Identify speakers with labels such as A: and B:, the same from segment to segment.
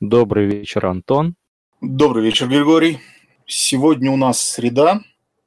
A: Добрый вечер, Антон.
B: Добрый вечер, Григорий. Сегодня у нас среда,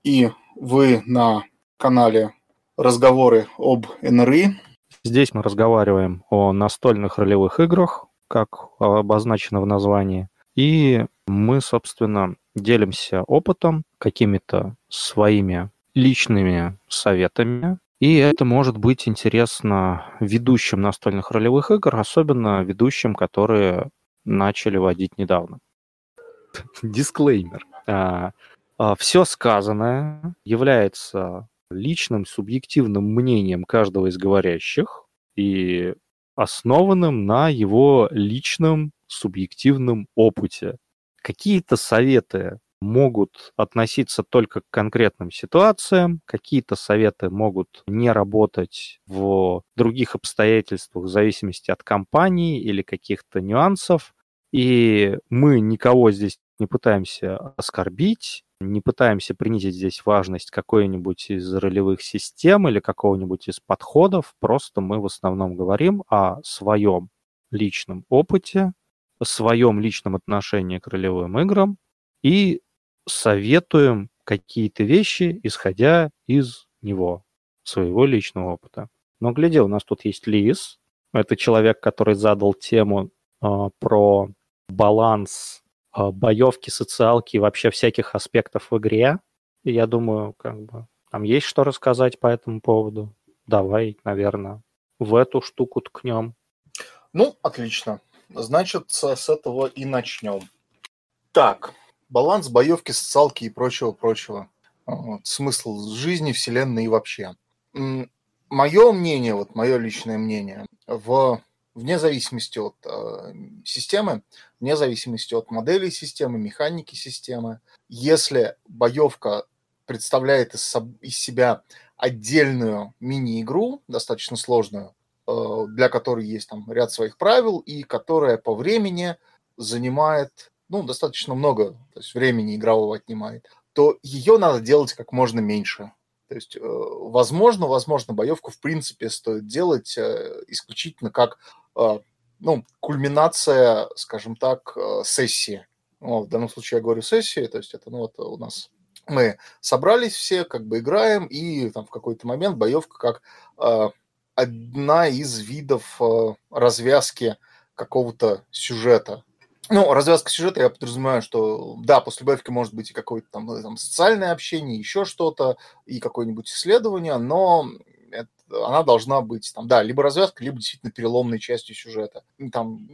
B: и вы на канале «Разговоры об НРИ».
A: Здесь мы разговариваем о настольных ролевых играх, как обозначено в названии. И мы, собственно, делимся опытом, какими-то своими личными советами. И это может быть интересно ведущим настольных ролевых игр, особенно ведущим, которые начали водить недавно. Дисклеймер. А, а, Все сказанное является личным субъективным мнением каждого из говорящих и основанным на его личном субъективном опыте. Какие-то советы могут относиться только к конкретным ситуациям, какие-то советы могут не работать в других обстоятельствах в зависимости от компании или каких-то нюансов. И мы никого здесь не пытаемся оскорбить, не пытаемся принизить здесь важность какой-нибудь из ролевых систем или какого-нибудь из подходов, просто мы в основном говорим о своем личном опыте, о своем личном отношении к ролевым играм и советуем какие-то вещи, исходя из него, своего личного опыта. Но гляди, у нас тут есть Лис. Это человек, который задал тему э, про баланс э, боевки, социалки и вообще всяких аспектов в игре. И я думаю, как бы там есть что рассказать по этому поводу. Давай, наверное, в эту штуку ткнем.
B: Ну, отлично. Значит, с этого и начнем. Так, баланс боевки, социалки и прочего-прочего. Вот, смысл жизни, вселенной и вообще. Мое мнение, вот мое личное мнение, в, вне зависимости от э, системы, вне зависимости от модели системы, механики системы, если боевка представляет из, из себя отдельную мини-игру, достаточно сложную, э, для которой есть там ряд своих правил и которая по времени занимает ну, достаточно много то есть времени игрового отнимает, то ее надо делать как можно меньше. То есть, э, возможно, возможно, боевку в принципе стоит делать э, исключительно как э, ну, кульминация, скажем так, сессии. Ну, в данном случае я говорю сессии, то есть это ну, вот у нас мы собрались все, как бы играем, и там в какой-то момент боевка как э, одна из видов э, развязки какого-то сюжета. Ну, развязка сюжета, я подразумеваю, что да, после боевки может быть и какое-то там, ну, там социальное общение, еще что-то, и какое-нибудь исследование, но это, она должна быть там, да, либо развязка, либо действительно переломной частью сюжета. Там,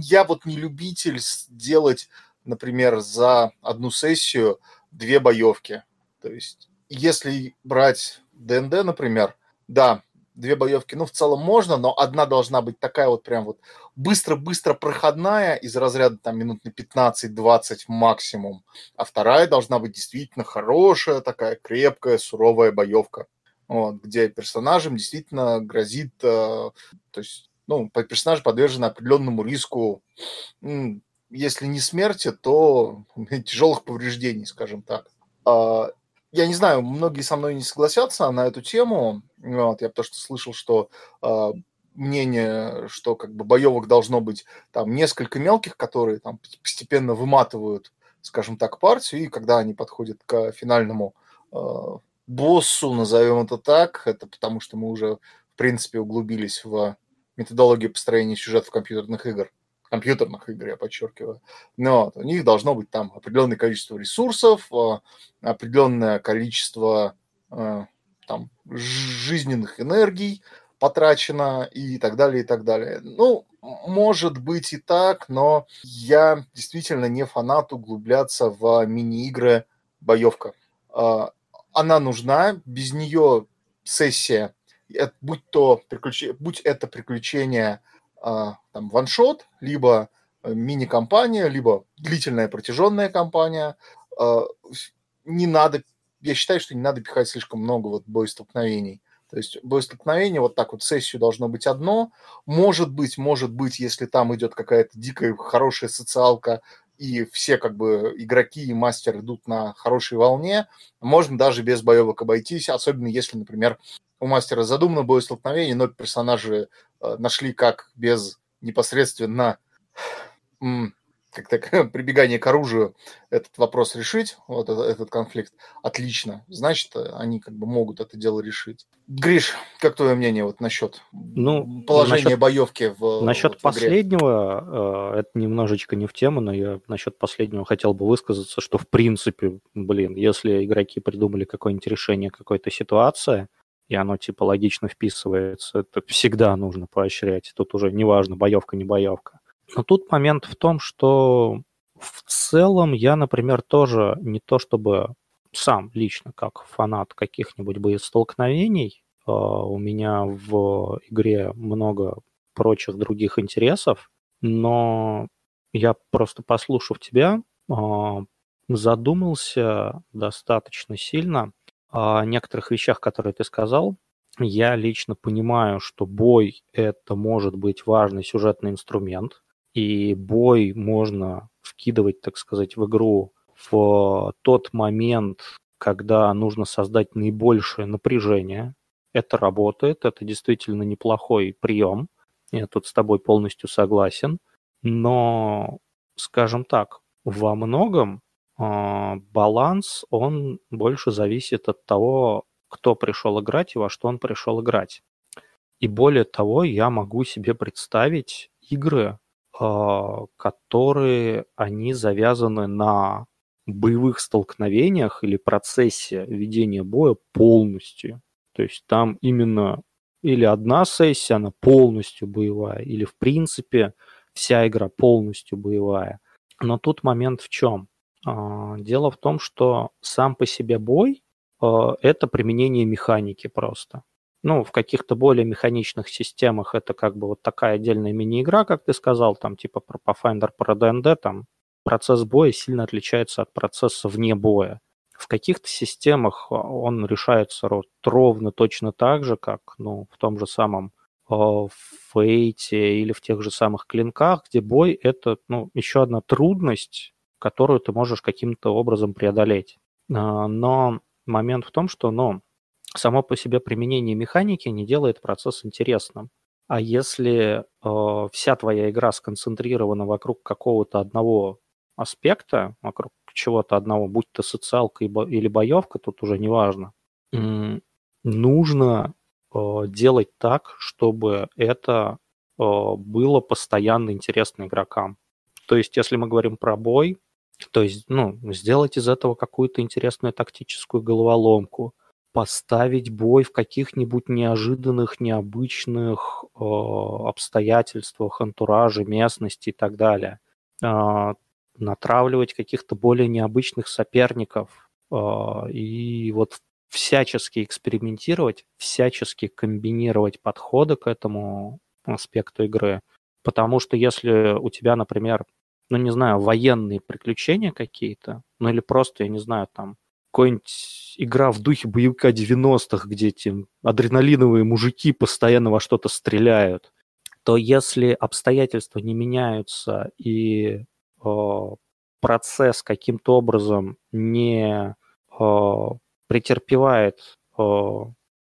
B: я вот не любитель делать, например, за одну сессию две боевки. То есть, если брать ДНД, например, да, две боевки, ну, в целом можно, но одна должна быть такая вот прям вот быстро-быстро проходная из разряда там минут на 15-20 максимум, а вторая должна быть действительно хорошая, такая крепкая, суровая боевка, вот, где персонажам действительно грозит, э, то есть, ну, персонаж подвержен определенному риску, если не смерти, то тяжелых повреждений, скажем так. А, я не знаю, многие со мной не согласятся на эту тему. Вот, я потому что слышал, что э, мнение, что как бы боевок должно быть там несколько мелких, которые там постепенно выматывают, скажем так, партию, и когда они подходят к финальному э, боссу, назовем это так, это потому что мы уже, в принципе, углубились в методологию построения сюжетов компьютерных игр компьютерных игр, я подчеркиваю. Но вот, у них должно быть там определенное количество ресурсов, э, определенное количество там, жизненных энергий потрачено и так далее, и так далее. Ну, может быть и так, но я действительно не фанат углубляться в мини-игры боевка. Э, она нужна, без нее сессия, будь то приключ... будь это приключение а, там ваншот, либо э, мини-компания, либо длительная протяженная компания. А, не надо, я считаю, что не надо пихать слишком много вот боестолкновений. То есть боестолкновение, вот так вот сессию должно быть одно. Может быть, может быть, если там идет какая-то дикая хорошая социалка, и все как бы игроки и мастер идут на хорошей волне, можно даже без боевок обойтись, особенно если, например, у мастера задумано боестолкновение, но персонажи э, нашли, как без непосредственно как то прибегание к оружию этот вопрос решить, вот этот, конфликт, отлично. Значит, они как бы могут это дело решить. Гриш, как твое мнение вот насчет ну, положения насчет, боевки в
A: Насчет в последнего, э, это немножечко не в тему, но я насчет последнего хотел бы высказаться, что в принципе, блин, если игроки придумали какое-нибудь решение какой-то ситуации, и оно типа логично вписывается, это всегда нужно поощрять. Тут уже неважно, боевка, не боевка. Но тут момент в том, что в целом я, например, тоже не то чтобы сам лично как фанат каких-нибудь боестолкновений, э, у меня в игре много прочих других интересов, но я просто послушав тебя, э, задумался достаточно сильно о некоторых вещах, которые ты сказал. Я лично понимаю, что бой — это может быть важный сюжетный инструмент, и бой можно вкидывать, так сказать, в игру в тот момент, когда нужно создать наибольшее напряжение. Это работает, это действительно неплохой прием. Я тут с тобой полностью согласен. Но, скажем так, во многом э, баланс, он больше зависит от того, кто пришел играть и во что он пришел играть. И более того, я могу себе представить игры, которые они завязаны на боевых столкновениях или процессе ведения боя полностью. То есть там именно или одна сессия, она полностью боевая, или в принципе вся игра полностью боевая. Но тут момент в чем? А, дело в том, что сам по себе бой а, – это применение механики просто. Ну, в каких-то более механичных системах это как бы вот такая отдельная мини-игра, как ты сказал, там типа про Pathfinder, про D&D, там процесс боя сильно отличается от процесса вне боя. В каких-то системах а, он решается ровно точно так же, как ну, в том же самом в Фейте или в тех же самых клинках, где бой – это ну, еще одна трудность, которую ты можешь каким-то образом преодолеть. А, но момент в том, что ну, само по себе применение механики не делает процесс интересным. А если э, вся твоя игра сконцентрирована вокруг какого-то одного аспекта, вокруг чего-то одного, будь то социалка или боевка, тут уже не важно, нужно э, делать так, чтобы это э, было постоянно интересно игрокам. То есть, если мы говорим про бой, то есть, ну, сделать из этого какую-то интересную тактическую головоломку, поставить бой в каких-нибудь неожиданных, необычных э, обстоятельствах, антураже, местности и так далее. Э, натравливать каких-то более необычных соперников э, и вот всячески экспериментировать, всячески комбинировать подходы к этому аспекту игры. Потому что если у тебя, например, ну, не знаю, военные приключения какие-то, ну или просто, я не знаю, там, какой-нибудь игра в духе боевика 90-х, где эти адреналиновые мужики постоянно во что-то стреляют, то если обстоятельства не меняются и э, процесс каким-то образом не э, претерпевает э,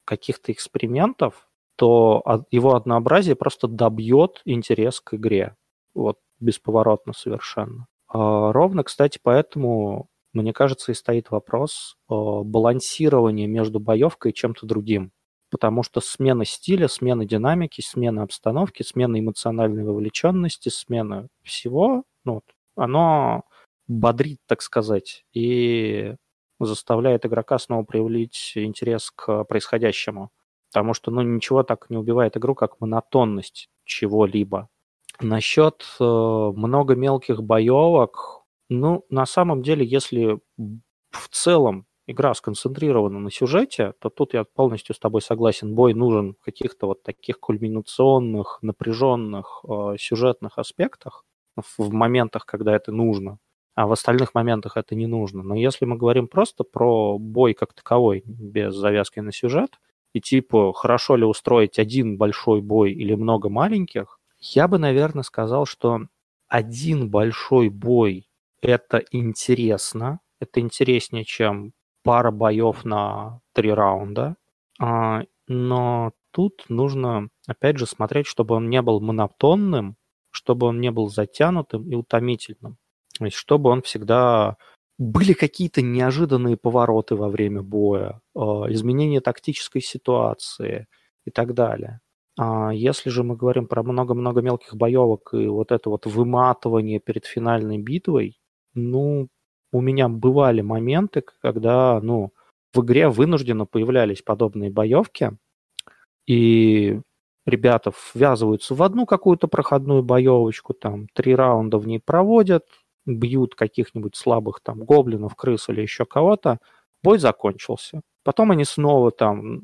A: каких-то экспериментов, то его однообразие просто добьет интерес к игре. Вот бесповоротно совершенно. А ровно, кстати, поэтому мне кажется, и стоит вопрос балансирования между боевкой и чем-то другим. Потому что смена стиля, смена динамики, смена обстановки, смена эмоциональной вовлеченности, смена всего, ну, оно бодрит, так сказать, и заставляет игрока снова проявить интерес к происходящему. Потому что, ну, ничего так не убивает игру, как монотонность чего-либо. Насчет э, много мелких боевок, ну, на самом деле, если в целом игра сконцентрирована на сюжете, то тут я полностью с тобой согласен. Бой нужен в каких-то вот таких кульминационных, напряженных э, сюжетных аспектах, в моментах, когда это нужно, а в остальных моментах это не нужно. Но если мы говорим просто про бой как таковой, без завязки на сюжет, и типа, хорошо ли устроить один большой бой или много маленьких, я бы, наверное, сказал, что один большой бой это интересно. Это интереснее, чем пара боев на три раунда. А, но тут нужно, опять же, смотреть, чтобы он не был монотонным, чтобы он не был затянутым и утомительным. То есть, чтобы он всегда... Были какие-то неожиданные повороты во время боя, э, изменение тактической ситуации и так далее. А если же мы говорим про много-много мелких боевок и вот это вот выматывание перед финальной битвой, ну, у меня бывали моменты, когда, ну, в игре вынужденно появлялись подобные боевки, и ребята ввязываются в одну какую-то проходную боевочку, там, три раунда в ней проводят, бьют каких-нибудь слабых там гоблинов, крыс или еще кого-то, бой закончился. Потом они снова там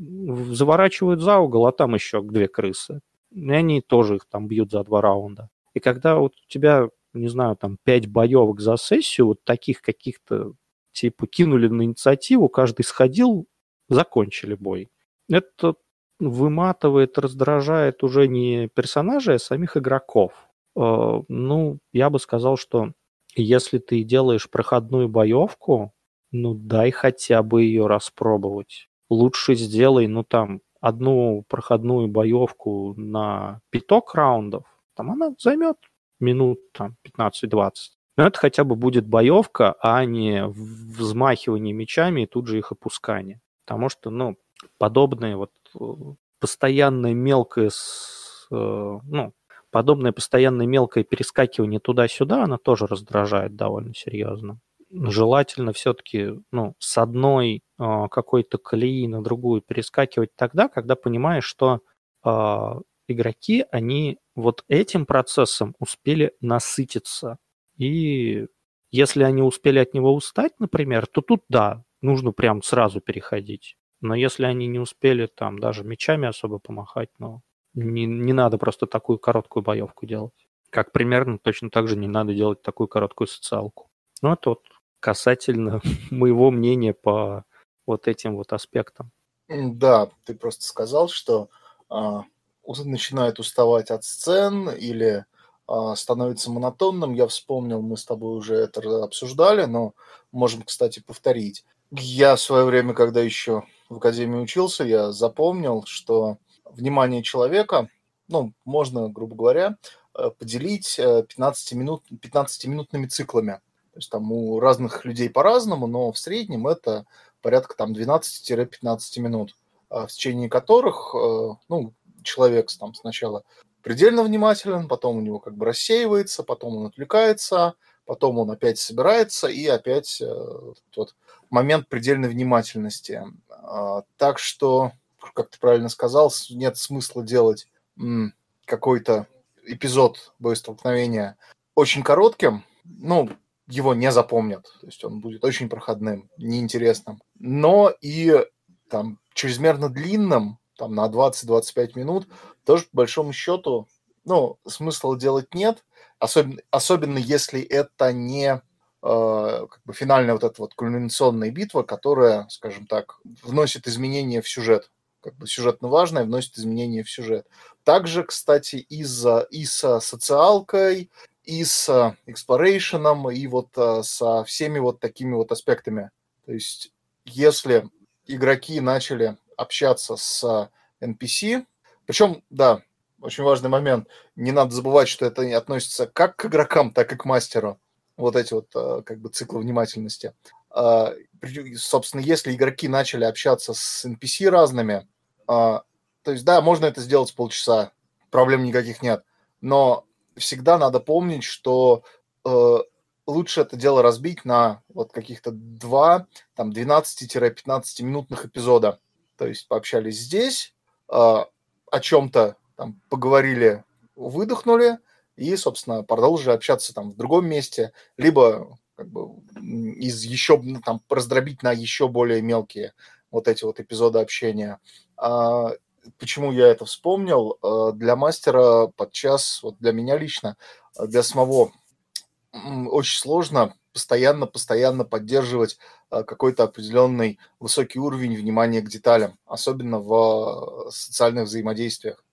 A: заворачивают за угол, а там еще две крысы. И они тоже их там бьют за два раунда. И когда вот у тебя, не знаю, там пять боевок за сессию, вот таких каких-то типа кинули на инициативу, каждый сходил, закончили бой. Это выматывает, раздражает уже не персонажей, а самих игроков. Э, ну, я бы сказал, что если ты делаешь проходную боевку, ну дай хотя бы ее распробовать. Лучше сделай, ну там, одну проходную боевку на пяток раундов, там она займет минут там 15-20. Но это хотя бы будет боевка, а не взмахивание мечами и тут же их опускание. Потому что, ну, подобное вот э, постоянное мелкое, э, ну, подобное постоянное мелкое перескакивание туда-сюда, оно тоже раздражает довольно серьезно. Желательно все-таки, ну, с одной э, какой-то колеи на другую перескакивать тогда, когда понимаешь, что э, игроки, они вот этим процессом успели насытиться. И если они успели от него устать, например, то тут, да, нужно прям сразу переходить. Но если они не успели там даже мечами особо помахать, ну, не, не надо просто такую короткую боевку делать. Как примерно точно так же не надо делать такую короткую социалку. Ну, это вот касательно моего мнения по вот этим вот аспектам.
B: Да, ты просто сказал, что а, начинает уставать от сцен или а, становится монотонным. Я вспомнил, мы с тобой уже это обсуждали, но можем, кстати, повторить. Я в свое время, когда еще в академии учился, я запомнил, что внимание человека, ну, можно, грубо говоря, э, поделить 15 минут, 15-минутными циклами. То есть там у разных людей по-разному, но в среднем это порядка там 12-15 минут, а в течение которых, э, ну, человек там сначала предельно внимателен, потом у него как бы рассеивается, потом он отвлекается, потом он опять собирается и опять э, тот момент предельной внимательности. А, так что, как ты правильно сказал, нет смысла делать какой-то эпизод боестолкновения очень коротким. Ну, его не запомнят. То есть он будет очень проходным, неинтересным. Но и там чрезмерно длинным, там на 20-25 минут, тоже по большому счету, ну, смысла делать нет. Особенно, особенно если это не Э, как бы финальная вот эта вот кульминационная битва, которая, скажем так, вносит изменения в сюжет. Как бы сюжетно важное, вносит изменения в сюжет. Также, кстати, из-за и со социалкой, и с эксплорейшеном, и вот э, со всеми вот такими вот аспектами. То есть, если игроки начали общаться с NPC, причем, да, очень важный момент, не надо забывать, что это относится как к игрокам, так и к мастеру вот эти вот э, как бы циклы внимательности. А, собственно, если игроки начали общаться с NPC разными, а, то есть, да, можно это сделать с полчаса, проблем никаких нет, но всегда надо помнить, что э, лучше это дело разбить на вот каких-то два, там, 12-15 минутных эпизода. То есть пообщались здесь, э, о чем-то там поговорили, выдохнули, и, собственно, продолжили общаться там в другом месте, либо как бы из еще ну, там раздробить на еще более мелкие вот эти вот эпизоды общения. А, почему я это вспомнил? А, для мастера подчас, вот для меня лично, для самого очень сложно постоянно, постоянно поддерживать а, какой-то определенный высокий уровень внимания к деталям, особенно в социальных взаимодействиях.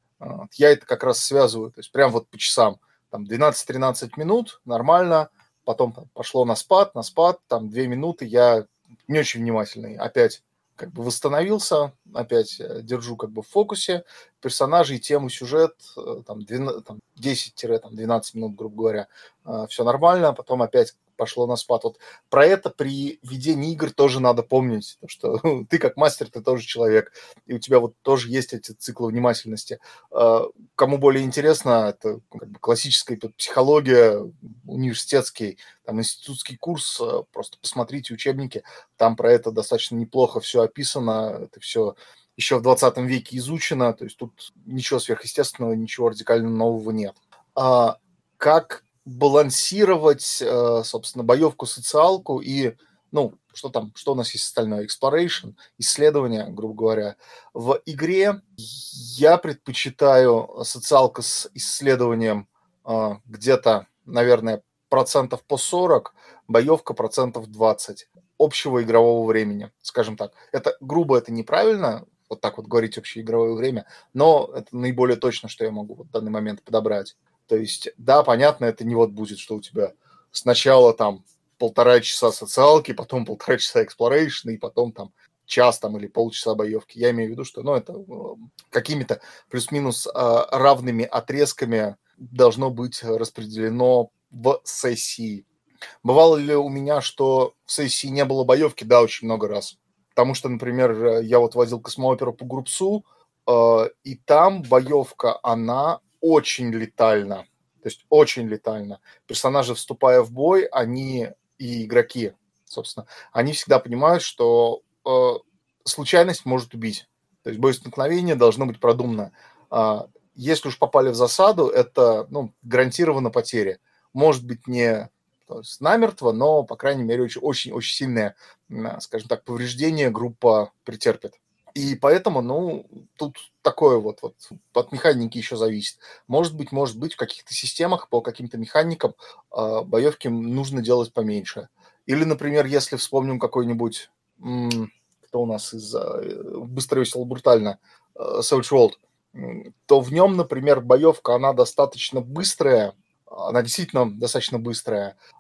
B: Я это как раз связываю, то есть прям вот по часам. Там 12-13 минут, нормально, потом пошло на спад, на спад, там 2 минуты, я не очень внимательный, опять как бы восстановился, опять э, держу как бы в фокусе, персонажей, тему, сюжет, э, там, 10-12 минут, грубо говоря, э, все нормально, потом опять пошло на спад. Вот про это при ведении игр тоже надо помнить, что ты как мастер, ты тоже человек, и у тебя вот тоже есть эти циклы внимательности. А, кому более интересно, это как бы классическая психология, университетский, там, институтский курс, а, просто посмотрите учебники, там про это достаточно неплохо все описано, это все еще в 20 веке изучено, то есть тут ничего сверхъестественного, ничего радикально нового нет. А как балансировать, э, собственно, боевку, социалку и, ну, что там, что у нас есть остальное, exploration, исследование, грубо говоря. В игре я предпочитаю социалка с исследованием э, где-то, наверное, процентов по 40, боевка процентов 20 общего игрового времени, скажем так. Это грубо, это неправильно, вот так вот говорить общее игровое время, но это наиболее точно, что я могу в данный момент подобрать. То есть, да, понятно, это не вот будет, что у тебя сначала там полтора часа социалки, потом полтора часа exploration, и потом там час там или полчаса боевки. Я имею в виду, что ну, это э, какими-то плюс-минус а, равными отрезками должно быть распределено в сессии. Бывало ли у меня, что в сессии не было боевки? Да, очень много раз. Потому что, например, я вот водил космооперу по Групсу, э, и там боевка, она очень летально. То есть очень летально. Персонажи, вступая в бой, они и игроки, собственно, они всегда понимают, что э, случайность может убить. То есть боестолкновение должно быть продумано. Э, если уж попали в засаду, это ну, гарантированно потери. Может быть, не то есть намертво, но, по крайней мере, очень-очень сильное, скажем так, повреждение группа претерпит. И поэтому, ну, тут такое вот, вот от механики еще зависит. Может быть, может быть, в каких-то системах по каким-то механикам э, боевки нужно делать поменьше. Или, например, если вспомним какой-нибудь, кто у нас из э, быстро, весело, брутально, э, Savage World, то в нем, например, боевка, она достаточно быстрая, она действительно достаточно быстрая, э,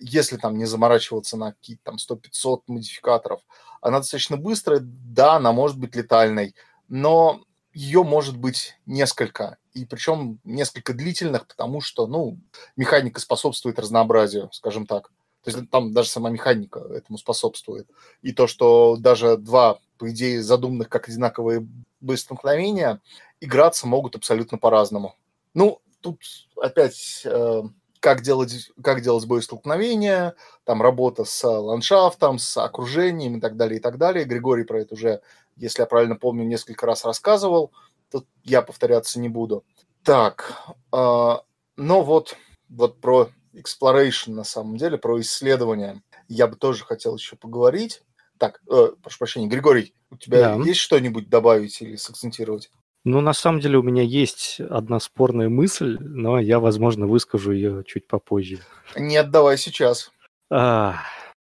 B: если там не заморачиваться на какие-то там 100-500 модификаторов она достаточно быстрая, да, она может быть летальной, но ее может быть несколько, и причем несколько длительных, потому что, ну, механика способствует разнообразию, скажем так. То есть там даже сама механика этому способствует. И то, что даже два, по идее, задуманных как одинаковые боестолкновения, играться могут абсолютно по-разному. Ну, тут опять э, как делать, как делать боестолкновения, там работа с ландшафтом, с окружением и так далее, и так далее. Григорий про это уже, если я правильно помню, несколько раз рассказывал. Тут я повторяться не буду. Так, э, но вот, вот про exploration на самом деле, про исследование я бы тоже хотел еще поговорить. Так, э, прошу прощения, Григорий, у тебя да. есть что-нибудь добавить или сакцентировать?
A: Ну, на самом деле у меня есть одна спорная мысль, но я, возможно, выскажу ее чуть попозже.
B: Нет, давай сейчас.
A: А,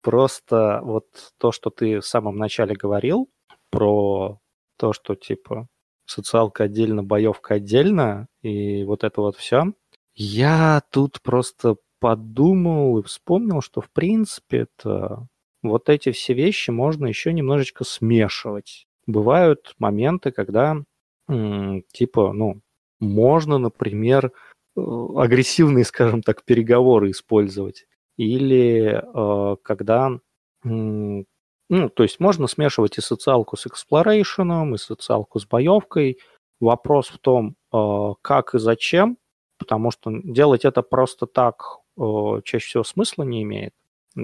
A: просто вот то, что ты в самом начале говорил про то, что типа социалка отдельно, боевка отдельно, и вот это вот все. Я тут просто подумал и вспомнил, что в принципе это вот эти все вещи можно еще немножечко смешивать. Бывают моменты, когда типа, ну, можно, например, э, агрессивные, скажем так, переговоры использовать. Или э, когда, ну, то есть можно смешивать и социалку с эксплорейшеном, и социалку с боевкой. Вопрос в том, э, как и зачем, потому что делать это просто так чаще всего смысла не имеет.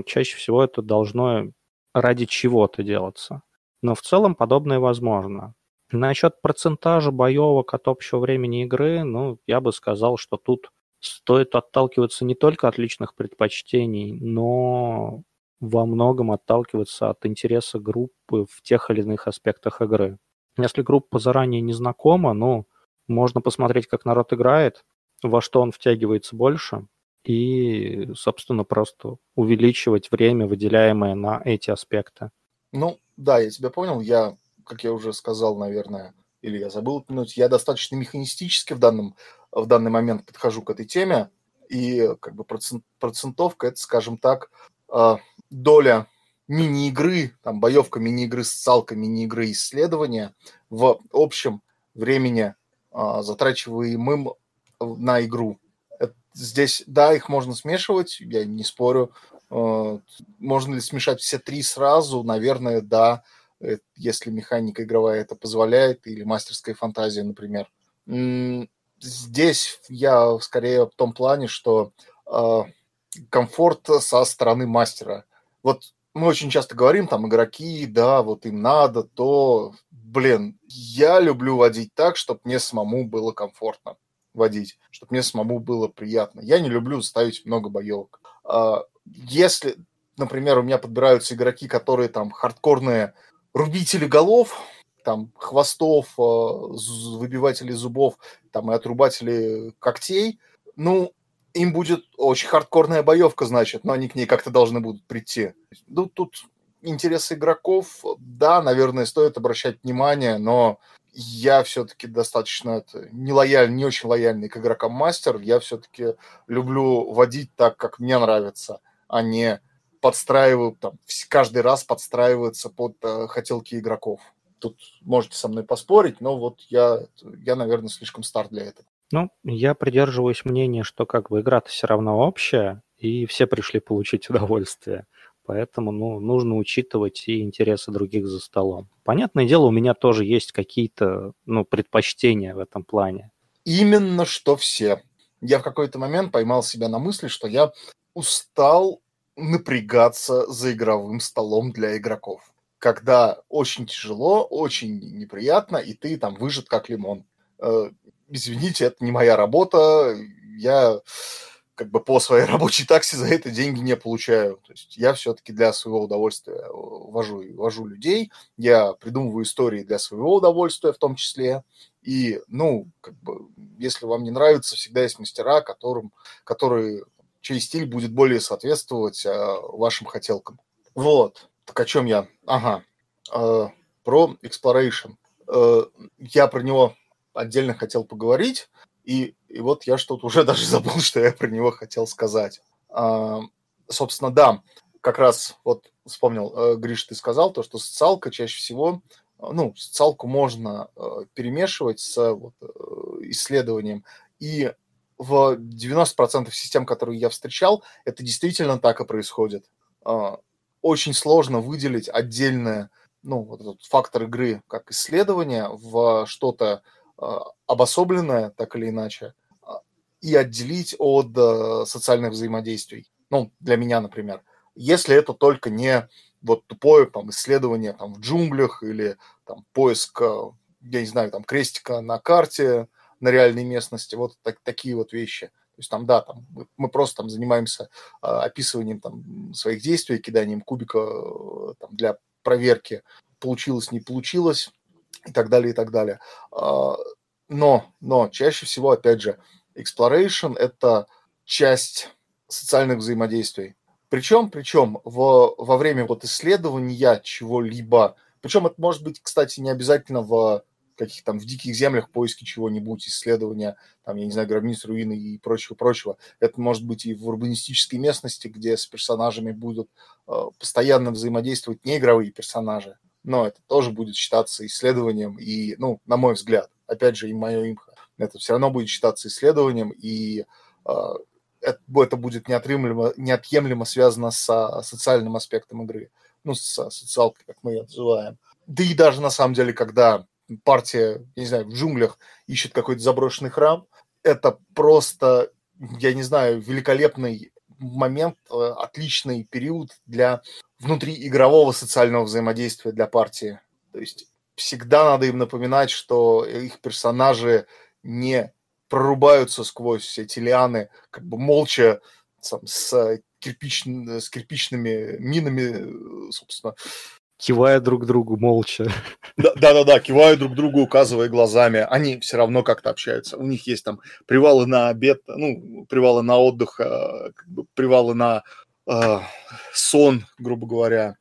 A: Чаще всего это должно ради чего-то делаться. Но в целом подобное возможно. Насчет процентажа боевок от общего времени игры, ну, я бы сказал, что тут стоит отталкиваться не только от личных предпочтений, но во многом отталкиваться от интереса группы в тех или иных аспектах игры. Если группа заранее не знакома, ну, можно посмотреть, как народ играет, во что он втягивается больше, и, собственно, просто увеличивать время, выделяемое на эти аспекты.
B: Ну, да, я тебя понял. Я как я уже сказал, наверное, или я забыл упомянуть, я достаточно механистически в, данном, в данный момент подхожу к этой теме, и как бы процент, процентовка – это, скажем так, э, доля мини-игры, там, боевка мини-игры, социалка мини-игры, исследования в общем времени, а, затрачиваемым на игру. Здесь, да, их можно смешивать, я не спорю. А, можно ли смешать все три сразу? Наверное, да, если механика игровая это позволяет, или мастерская фантазия, например. Здесь я скорее в том плане, что а, комфорт со стороны мастера. Вот мы очень часто говорим, там, игроки, да, вот им надо, то, блин, я люблю водить так, чтобы мне самому было комфортно водить, чтобы мне самому было приятно. Я не люблю ставить много боевок. А, если, например, у меня подбираются игроки, которые там хардкорные рубители голов, там хвостов, а, выбиватели зубов, там и отрубатели когтей, ну, им будет очень хардкорная боевка, значит, но они к ней как-то должны будут прийти. Ну, тут интересы игроков, да, наверное, стоит обращать внимание, но я все-таки достаточно не лояльный, не очень лояльный к игрокам мастер. Я все-таки люблю водить так, как мне нравится, а не подстраиваю, там, каждый раз подстраиваться под э, хотелки игроков. Тут можете со мной поспорить, но вот я, я, наверное, слишком стар для этого.
A: Ну, я придерживаюсь мнения, что как бы игра-то все равно общая, и все пришли получить удовольствие. Поэтому ну, нужно учитывать и интересы других за столом. Понятное дело, у меня тоже есть какие-то ну, предпочтения в этом плане.
B: Именно что все. Я в какой-то момент поймал себя на мысли, что я устал напрягаться за игровым столом для игроков. Когда очень тяжело, очень неприятно, и ты там выжат как лимон. Э, извините, это не моя работа, я как бы по своей рабочей таксе за это деньги не получаю. То есть я все-таки для своего удовольствия э, вожу, вожу людей, я придумываю истории для своего удовольствия в том числе. И, ну, как бы, если вам не нравится, всегда есть мастера, которым, которые, чей стиль будет более соответствовать э, вашим хотелкам. Вот. Так о чем я? Ага. Э, про Exploration. Э, я про него отдельно хотел поговорить. И, и вот я что-то уже даже забыл, что я про него хотел сказать. А, собственно, да, как раз вот вспомнил, Гриш, ты сказал то, что социалка чаще всего, ну, социалку можно перемешивать с вот, исследованием. И в 90% систем, которые я встречал, это действительно так и происходит. А, очень сложно выделить отдельное, ну, вот этот фактор игры как исследование в что-то а, обособленное, так или иначе, а, и отделить от э, социальных взаимодействий. Ну, для меня, например. Если это только не вот тупое там, исследование там, в джунглях или там, поиск, э, я не знаю, там, крестика на карте на реальной местности, вот так, такие вот вещи. То есть там, да, там, мы просто там занимаемся э, описыванием там, своих действий, киданием кубика э, там, для проверки, получилось, не получилось, и так далее, и так далее. А, но, но чаще всего, опять же, exploration – это часть социальных взаимодействий. Причем, причем в, во время вот исследования чего-либо, причем это может быть, кстати, не обязательно в каких там в диких землях поиски чего-нибудь, исследования, там, я не знаю, гробниц, руины и прочего-прочего. Это может быть и в урбанистической местности, где с персонажами будут э, постоянно взаимодействовать неигровые персонажи, но это тоже будет считаться исследованием, и, ну, на мой взгляд, опять же, и мое имхо, это все равно будет считаться исследованием, и э, это, это будет неотъемлемо, неотъемлемо связано с социальным аспектом игры, ну, с социалкой, как мы ее называем. Да и даже на самом деле, когда партия, я не знаю, в джунглях ищет какой-то заброшенный храм, это просто, я не знаю, великолепный момент, э, отличный период для внутриигрового социального взаимодействия для партии. То есть всегда надо им напоминать, что их персонажи не прорубаются сквозь эти лианы, как бы молча там, с, кирпич, с кирпичными минами, собственно.
A: Кивая друг другу молча.
B: Да-да-да, кивая друг другу, указывая глазами. Они все равно как-то общаются. У них есть там привалы на обед, ну, привалы на отдых, а, как бы привалы на э, сон, грубо говоря.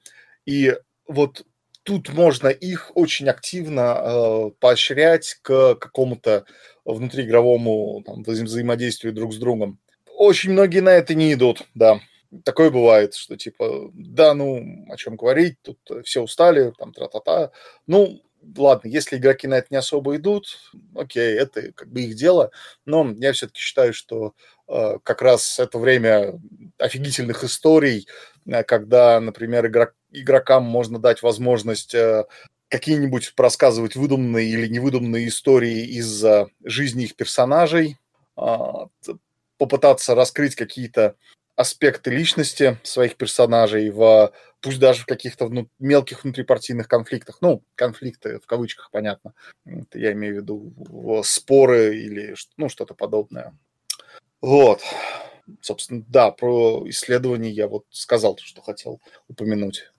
B: И вот тут можно их очень активно э, поощрять к какому-то внутриигровому там, взаимодействию друг с другом. Очень многие на это не идут, да. Такое бывает, что типа, да, ну, о чем говорить, тут все устали, там, тра-та-та. Ну, ладно, если игроки на это не особо идут, окей, это как бы их дело, но я все-таки считаю, что э, как раз это время офигительных историй, э, когда, например, игрок, игрокам можно дать возможность э, какие-нибудь рассказывать выдуманные или невыдуманные истории из э, жизни их персонажей, э, попытаться раскрыть какие-то аспекты личности своих персонажей в пусть даже в каких-то вну- мелких внутрипартийных конфликтах, ну, конфликты в кавычках, понятно, Это я имею в виду споры или ну, что-то подобное. Вот. Собственно, да, про исследования я вот сказал, что хотел упомянуть.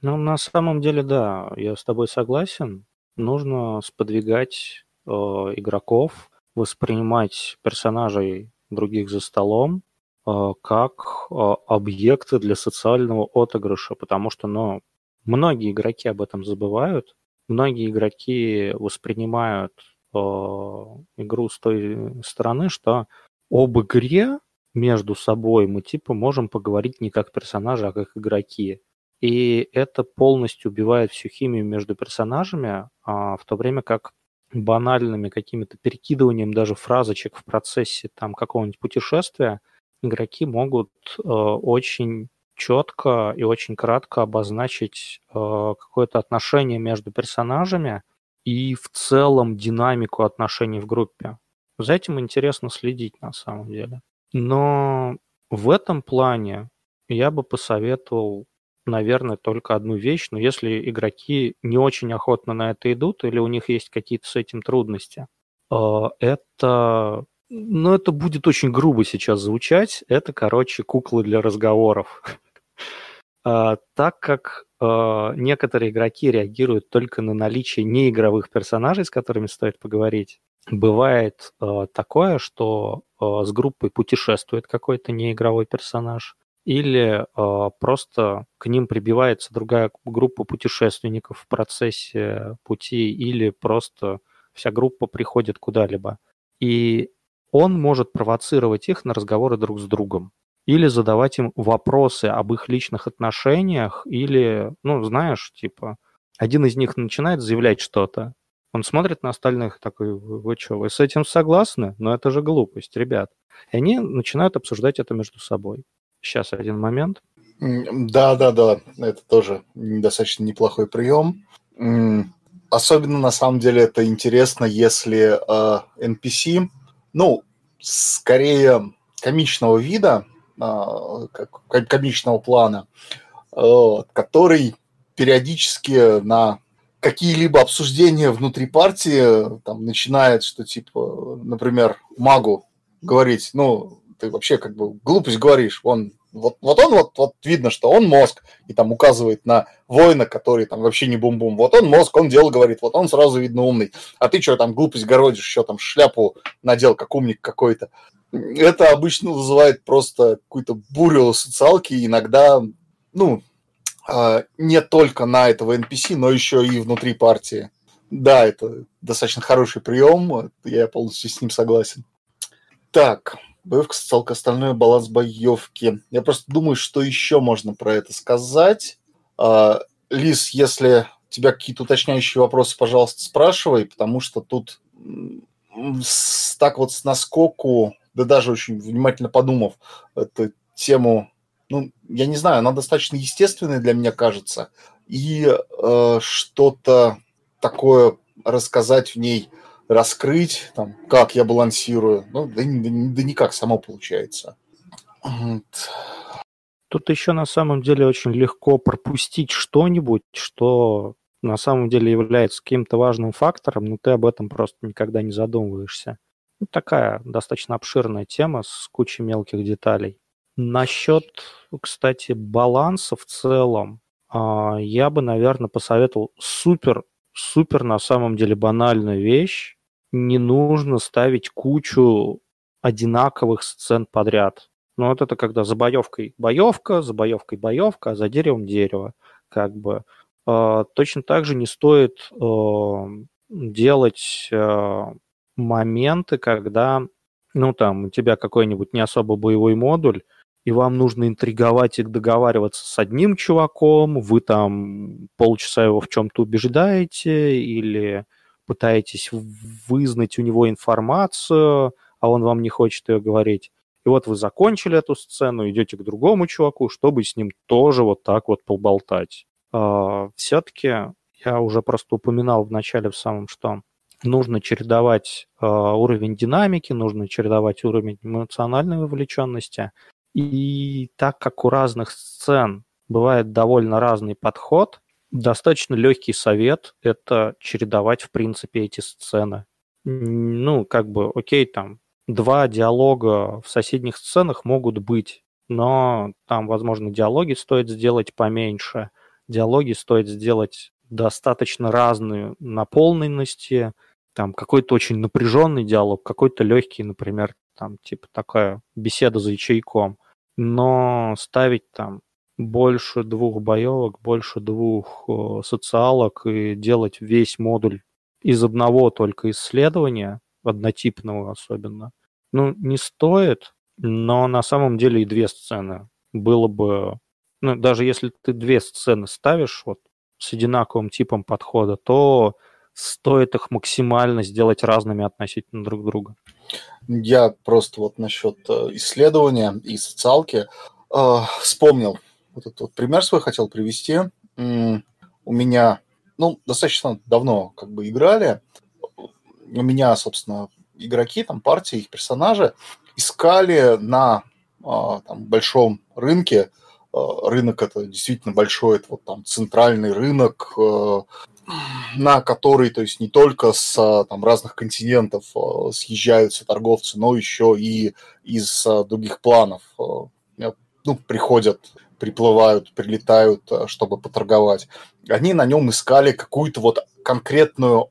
A: Ну, на самом деле, да, я с тобой согласен. Нужно сподвигать э, игроков, воспринимать персонажей других за столом, как а, объекты для социального отыгрыша, потому что, ну, многие игроки об этом забывают, многие игроки воспринимают э, игру с той стороны, что об игре между собой мы типа можем поговорить не как персонажи, а как игроки. И это полностью убивает всю химию между персонажами, а в то время как банальными какими-то перекидыванием даже фразочек в процессе там какого-нибудь путешествия – игроки могут э, очень четко и очень кратко обозначить э, какое-то отношение между персонажами и в целом динамику отношений в группе. За этим интересно следить на самом деле. Но в этом плане я бы посоветовал, наверное, только одну вещь, но если игроки не очень охотно на это идут или у них есть какие-то с этим трудности, э, это ну, это будет очень грубо сейчас звучать. Это, короче, куклы для разговоров. А, так как а, некоторые игроки реагируют только на наличие неигровых персонажей, с которыми стоит поговорить, бывает а, такое, что с группой путешествует какой-то неигровой персонаж, или просто к ним прибивается другая группа путешественников в процессе пути, или просто вся группа приходит куда-либо. И он может провоцировать их на разговоры друг с другом или задавать им вопросы об их личных отношениях, или, ну, знаешь, типа, один из них начинает заявлять что-то, он смотрит на остальных такой, вы что, вы с этим согласны? Но это же глупость, ребят. И они начинают обсуждать это между собой. Сейчас один момент.
B: Да, да, да, это тоже достаточно неплохой прием. Особенно на самом деле это интересно, если NPC ну, скорее комичного вида, а, комичного плана, который периодически на какие-либо обсуждения внутри партии там, начинает, что типа, например, магу говорить, ну, ты вообще как бы глупость говоришь, он вот, вот он, вот, вот видно, что он мозг, и там указывает на воина, который там вообще не бум-бум. Вот он мозг, он дело говорит, вот он сразу видно умный. А ты что там глупость городишь, еще там шляпу надел, как умник какой-то. Это обычно вызывает просто какую-то бурю социалки, иногда, ну, а, не только на этого NPC, но еще и внутри партии. Да, это достаточно хороший прием, я полностью с ним согласен. Так, Боевка, социалка, остальное баланс боевки. Я просто думаю, что еще можно про это сказать. А, Лиз, если у тебя какие-то уточняющие вопросы, пожалуйста, спрашивай, потому что тут так вот с наскоку, да даже очень внимательно подумав эту тему, ну, я не знаю, она достаточно естественная для меня кажется, и э, что-то такое рассказать в ней – раскрыть, там, как я балансирую. Ну, да, да, да никак само получается.
A: Тут еще на самом деле очень легко пропустить что-нибудь, что на самом деле является каким-то важным фактором, но ты об этом просто никогда не задумываешься. Ну, такая достаточно обширная тема с кучей мелких деталей. Насчет, кстати, баланса в целом, а, я бы, наверное, посоветовал супер, супер на самом деле банальную вещь не нужно ставить кучу одинаковых сцен подряд. Ну, вот это когда за боевкой боевка, за боевкой боевка, а за деревом дерево. Как бы. Э, точно так же не стоит э, делать э, моменты, когда, ну, там, у тебя какой-нибудь не особо боевой модуль, и вам нужно интриговать и договариваться с одним чуваком, вы там полчаса его в чем-то убеждаете или пытаетесь вызнать у него информацию, а он вам не хочет ее говорить. И вот вы закончили эту сцену, идете к другому чуваку, чтобы с ним тоже вот так вот поболтать. А, Все-таки я уже просто упоминал в начале в самом, что нужно чередовать а, уровень динамики, нужно чередовать уровень эмоциональной вовлеченности. И так как у разных сцен бывает довольно разный подход, достаточно легкий совет – это чередовать, в принципе, эти сцены. Ну, как бы, окей, там, два диалога в соседних сценах могут быть, но там, возможно, диалоги стоит сделать поменьше, диалоги стоит сделать достаточно разные наполненности, там какой-то очень напряженный диалог, какой-то легкий, например, там типа такая беседа за чайком, но ставить там больше двух боевок, больше двух социалок и делать весь модуль из одного только исследования, однотипного особенно, ну, не стоит, но на самом деле и две сцены. Было бы... Ну, даже если ты две сцены ставишь вот с одинаковым типом подхода, то стоит их максимально сделать разными относительно друг друга.
B: Я просто вот насчет э, исследования и социалки э, вспомнил. Вот этот вот пример свой хотел привести. У меня, ну, достаточно давно как бы играли. У меня, собственно, игроки, там, партии, их персонажи искали на э, там, большом рынке рынок это действительно большой, это вот там центральный рынок, на который, то есть не только с а, там, разных континентов а, съезжаются торговцы, но еще и из а, других планов ну, приходят, приплывают, прилетают, чтобы поторговать. Они на нем искали какую-то вот конкретную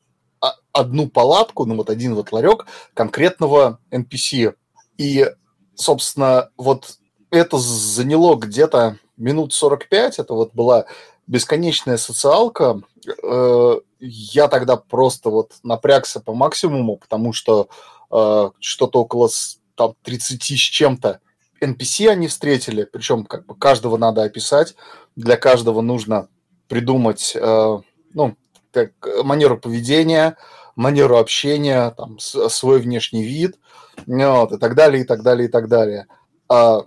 B: одну палатку, ну вот один вот ларек конкретного NPC. И, собственно, вот это заняло где-то минут 45, это вот была бесконечная социалка, э, я тогда просто вот напрягся по максимуму, потому что э, что-то около там, 30 с чем-то NPC они встретили, причем как бы каждого надо описать, для каждого нужно придумать э, ну, как, манеру поведения, манеру общения, там, свой внешний вид, вот, и так далее, и так далее, и так далее. А,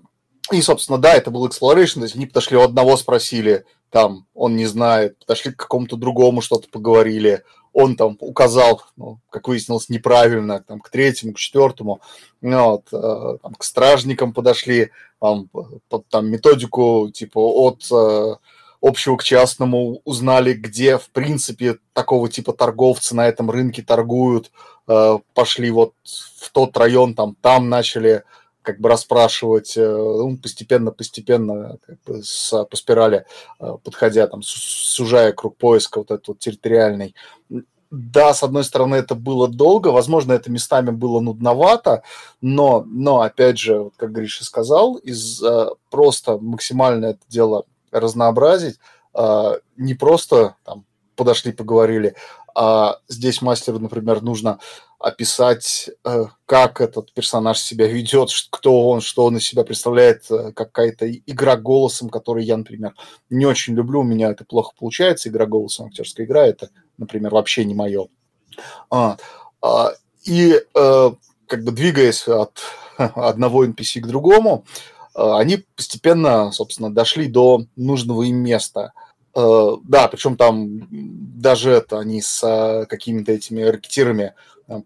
B: и, собственно, да, это был exploration, то есть они подошли у одного, спросили, там, он не знает, подошли к какому-то другому, что-то поговорили, он там указал, ну, как выяснилось, неправильно, там, к третьему, к четвертому, ну, вот, э, там, к стражникам подошли, там, под, там методику, типа, от э, общего к частному узнали, где, в принципе, такого типа торговцы на этом рынке торгуют, э, пошли вот в тот район, там, там начали как бы расспрашивать, э, ну, постепенно-постепенно как бы с, по спирали, э, подходя, там, сужая круг поиска вот этот вот территориальный. Да, с одной стороны, это было долго, возможно, это местами было нудновато, но, но опять же, как Гриша сказал, из просто максимально это дело разнообразить, э, не просто там, подошли, поговорили, а здесь мастеру, например, нужно описать, э, как этот персонаж себя ведет, кто он, что он из себя представляет, э, какая-то игра голосом, который я, например, не очень люблю, у меня это плохо получается, игра голосом, актерская игра, это, например, вообще не мое. А, а, и э, как бы двигаясь от одного NPC к другому, они постепенно, собственно, дошли до нужного им места – да, причем там даже это они с какими-то этими ракетирами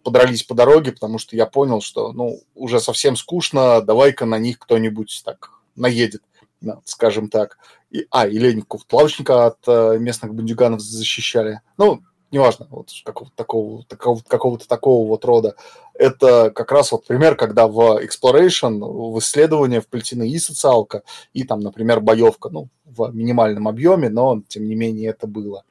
B: подрались по дороге, потому что я понял, что, ну, уже совсем скучно, давай-ка на них кто-нибудь так наедет, скажем так. И, а, и Леников, лавочника от э, местных бандюганов защищали. Ну, неважно, вот какого-то такого, такого, какого-то такого вот рода. Это как раз вот пример, когда в exploration, в исследование вплетены и социалка, и там, например, боевка, ну, в минимальном объеме, но тем не менее это было.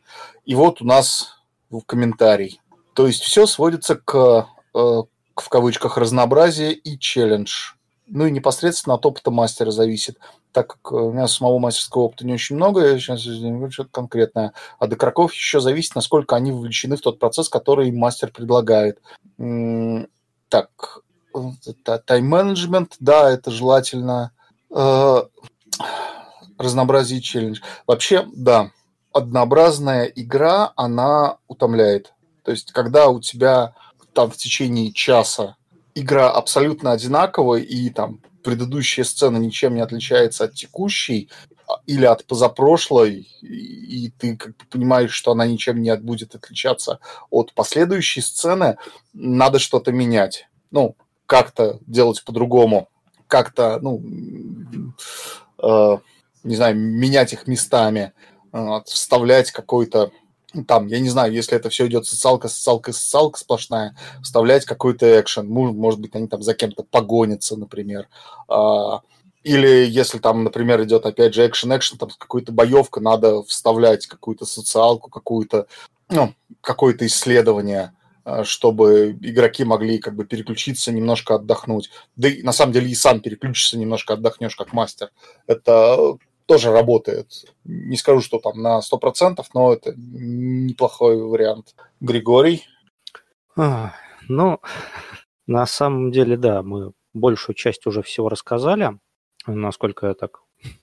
B: И вот у нас в комментарий. То есть все сводится к, э, к в кавычках, разнообразие и челлендж. Ну и непосредственно от опыта мастера зависит. Так как у меня самого мастерского опыта не очень много, я сейчас говорю что-то конкретное. А до игроков еще зависит, насколько они вовлечены в тот процесс, который мастер предлагает. Так, тайм-менеджмент, да, это желательно. Э, разнообразие челлендж. Вообще, да, однообразная игра, она утомляет. То есть, когда у тебя там в течение часа игра абсолютно одинаковая, и там предыдущая сцена ничем не отличается от текущей, а, или от позапрошлой, и ты как бы понимаешь, что она ничем не будет отличаться от последующей сцены, надо что-то менять. Ну, как-то делать по-другому, как-то, ну, э, не знаю, менять их местами, э, вставлять какой-то там, я не знаю, если это все идет социалка, социалка, социалка сплошная, вставлять какой-то экшен. Может быть, они там за кем-то погонятся, например. А, или если там, например, идет опять же экшен-экшен, там какая-то боевка, надо вставлять какую-то социалку, какую-то, ну, какое-то исследование, а, чтобы игроки могли как бы переключиться, немножко отдохнуть. Да и на самом деле и сам переключишься, немножко отдохнешь как мастер. Это тоже работает. Не скажу, что там на 100%, но это неплохой вариант. Григорий?
A: А, ну, на самом деле, да, мы большую часть уже всего рассказали. Насколько я так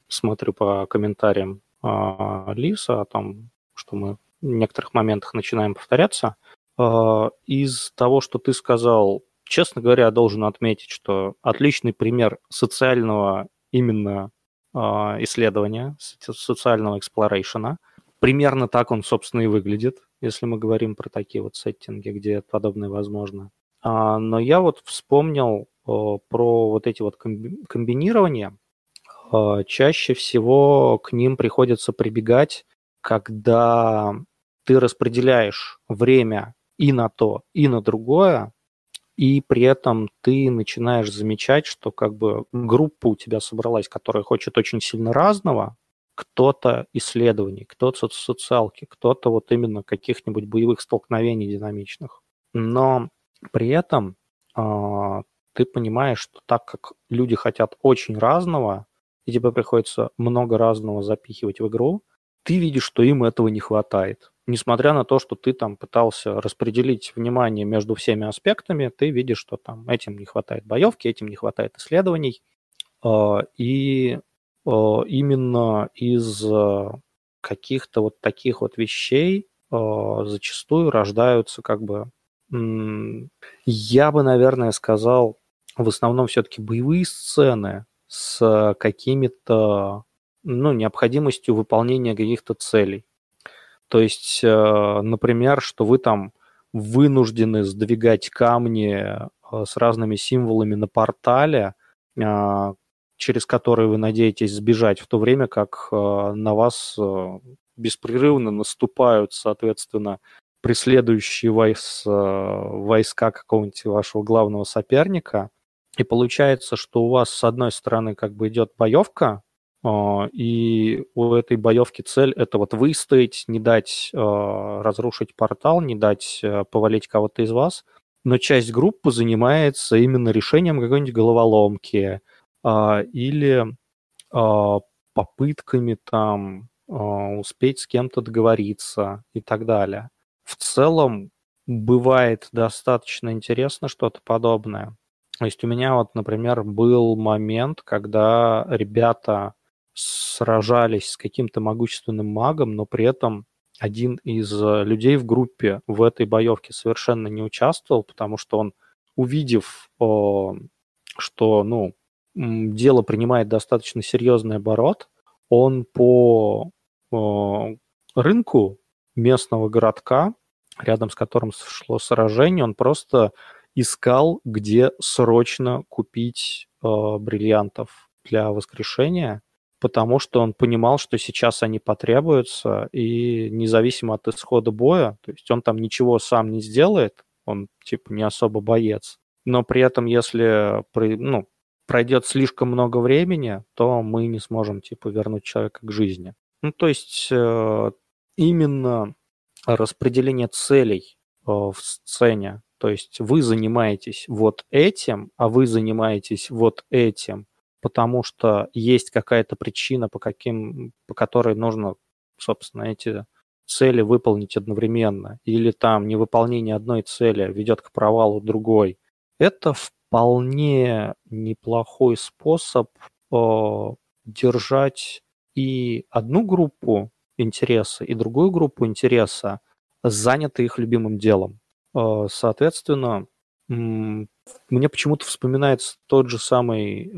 A: смотрю по комментариям а, Лиса о том, что мы в некоторых моментах начинаем повторяться. А, из того, что ты сказал, честно говоря, должен отметить, что отличный пример социального именно исследования, социального exploration а. Примерно так он, собственно, и выглядит, если мы говорим про такие вот сеттинги, где подобное возможно. А, но я вот вспомнил про вот эти вот комбинирования. А, чаще всего к ним приходится прибегать, когда ты распределяешь время и на то, и на другое, и при этом ты начинаешь замечать, что как бы группа у тебя собралась, которая хочет очень сильно разного, кто-то исследований, кто-то социалки, кто-то вот именно каких-нибудь боевых столкновений динамичных. Но при этом э, ты понимаешь, что так как люди хотят очень разного, и тебе приходится много разного запихивать в игру, ты видишь, что им этого не хватает несмотря на то, что ты там пытался распределить внимание между всеми аспектами, ты видишь, что там этим не хватает боевки, этим не хватает исследований. А, и а, именно из а, каких-то вот таких вот вещей зачастую рождаются как бы, я бы, наверное, сказал, в основном все-таки боевые сцены с какими-то, ну, необходимостью выполнения каких-то целей. То есть, э, например, что вы там вынуждены сдвигать камни э, с разными символами на портале, э, через которые вы надеетесь сбежать, в то время как на вас беспрерывно наступают, соответственно, преследующие войс, войска какого-нибудь вашего главного соперника. И получается, что у вас с одной стороны как бы идет боевка, и у этой боевки цель это вот выстоять, не дать а, разрушить портал, не дать а, повалить кого-то из вас. Но часть группы занимается именно решением какой-нибудь головоломки или попытками там успеть с кем-то договориться и так далее. В целом бывает достаточно интересно что-то подобное. То есть у меня вот, например, был момент, когда ребята сражались с каким-то могущественным магом, но при этом один из э, людей в группе в этой боевке совершенно не участвовал, потому что он, увидев, что ну, дело принимает достаточно серьезный оборот, он по рынку местного городка, рядом с которым шло сражение, он просто искал, где срочно купить э, бриллиантов для воскрешения потому что он понимал, что сейчас они потребуются, и независимо от исхода боя, то есть он там ничего сам не сделает, он типа не особо боец, но при этом если ну, пройдет слишком много времени, то мы не сможем типа вернуть человека к жизни. Ну, то есть э, именно распределение целей э, в сцене, то есть вы занимаетесь вот этим, а вы занимаетесь вот этим, потому что есть какая-то причина, по, каким, по которой нужно, собственно, эти цели выполнить одновременно, или там невыполнение одной цели ведет к провалу другой, это вполне неплохой способ держать и одну группу интереса, и другую группу интереса, заняты их любимым делом. Соответственно, мне почему-то вспоминается тот же самый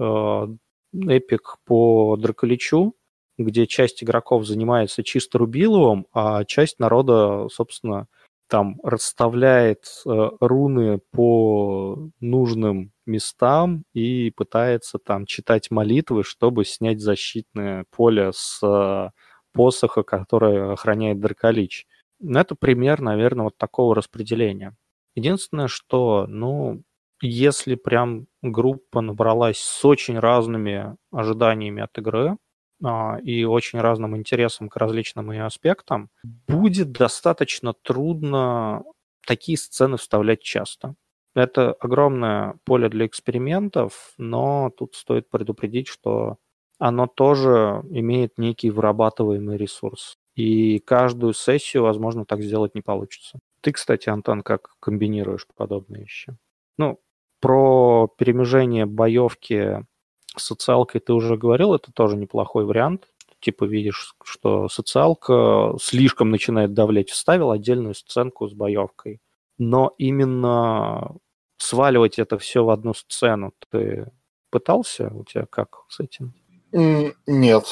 A: эпик по Драколичу, где часть игроков занимается чисто рубиловым, а часть народа, собственно, там расставляет э, руны по нужным местам и пытается там читать молитвы, чтобы снять защитное поле с э, посоха, который охраняет Драколич. Ну, это пример, наверное, вот такого распределения. Единственное, что, ну, если прям группа набралась с очень разными ожиданиями от игры, а, и очень разным интересам к различным ее аспектам, будет достаточно трудно такие сцены вставлять часто. Это огромное поле для экспериментов, но тут стоит предупредить, что оно тоже имеет некий вырабатываемый ресурс. И каждую сессию, возможно, так сделать не получится. Ты, кстати, Антон, как комбинируешь подобные вещи? Ну, про перемежение боевки социалкой ты уже говорил, это тоже неплохой вариант. Типа видишь, что социалка слишком начинает давлеть. Вставил отдельную сценку с боевкой. Но именно сваливать это все в одну сцену ты пытался? У тебя как с этим?
B: Нет.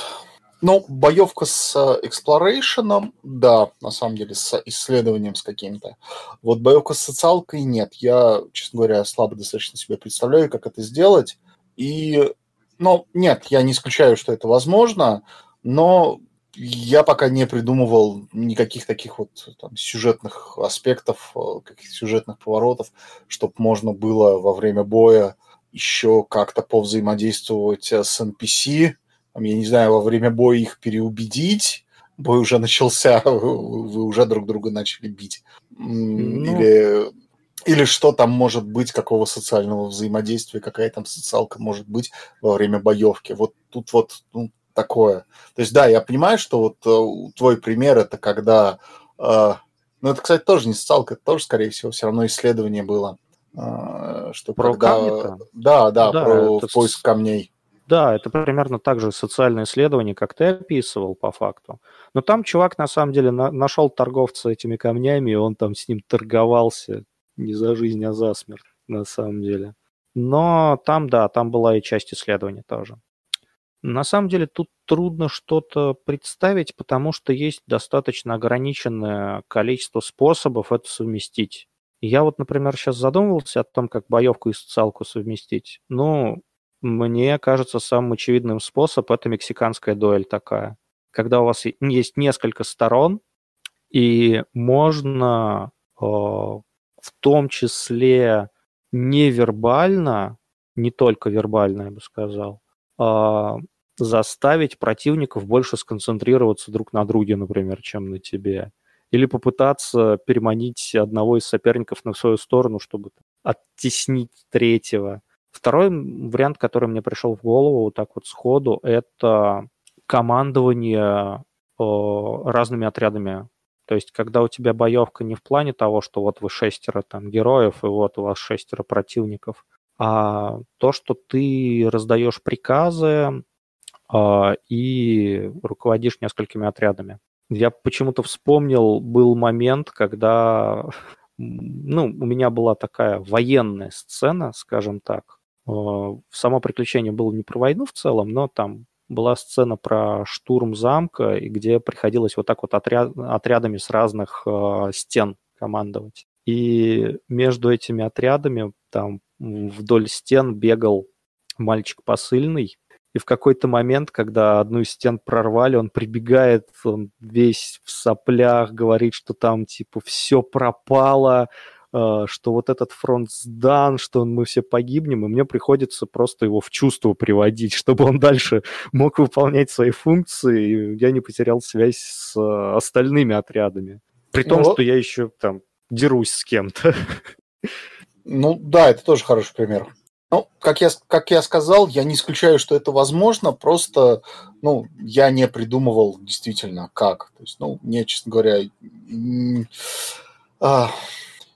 B: Ну, боевка с эксплорейшеном, да, на самом деле, с исследованием с каким-то. Вот боевка с социалкой нет. Я, честно говоря, слабо достаточно себе представляю, как это сделать. И ну, нет, я не исключаю, что это возможно, но я пока не придумывал никаких таких вот там, сюжетных аспектов, э, каких сюжетных поворотов, чтобы можно было во время боя еще как-то повзаимодействовать с NPC. Я не знаю, во время боя их переубедить. Бой уже начался, вы уже друг друга начали бить. Ну... Или или что там может быть, какого социального взаимодействия, какая там социалка может быть во время боевки. Вот тут вот ну, такое. То есть, да, я понимаю, что вот э, твой пример это когда... Э, ну, это, кстати, тоже не социалка, это тоже, скорее всего, все равно исследование было. Э, что
A: про
B: когда...
A: камни
B: Да, да, да, про это... поиск камней.
A: Да, это примерно так же социальное исследование, как ты описывал по факту. Но там чувак на самом деле на- нашел торговца этими камнями, и он там с ним торговался не за жизнь, а за смерть, на самом деле. Но там, да, там была и часть исследования тоже. На самом деле тут трудно что-то представить, потому что есть достаточно ограниченное количество способов это совместить. Я вот, например, сейчас задумывался о том, как боевку и социалку совместить. Ну, мне кажется, самым очевидным способ это мексиканская дуэль такая. Когда у вас есть несколько сторон, и можно э, в том числе невербально, не только вербально, я бы сказал, а заставить противников больше сконцентрироваться друг на друге, например, чем на тебе. Или попытаться переманить одного из соперников на свою сторону, чтобы оттеснить третьего. Второй вариант, который мне пришел в голову вот так вот сходу, это командование разными отрядами то есть, когда у тебя боевка не в плане того, что вот вы шестеро там героев, и вот у вас шестеро противников, а то, что ты раздаешь приказы э, и руководишь несколькими отрядами. Я почему-то вспомнил, был момент, когда ну, у меня была такая военная сцена, скажем так. Э, само приключение было не про войну в целом, но там была сцена про штурм замка, где приходилось вот так вот отряд, отрядами с разных э, стен командовать. И между этими отрядами там вдоль стен бегал мальчик посыльный, и в какой-то момент, когда одну из стен прорвали, он прибегает, он весь в соплях, говорит, что там типа все пропало, что вот этот фронт сдан, что мы все погибнем, и мне приходится просто его в чувство приводить, чтобы он дальше мог выполнять свои функции, и я не потерял связь с а, остальными отрядами. При том, ну, что я еще там дерусь с кем-то.
B: Ну да, это тоже хороший пример. Ну, как я, как я сказал, я не исключаю, что это возможно, просто, ну, я не придумывал действительно как. То есть, ну, мне, честно говоря, а,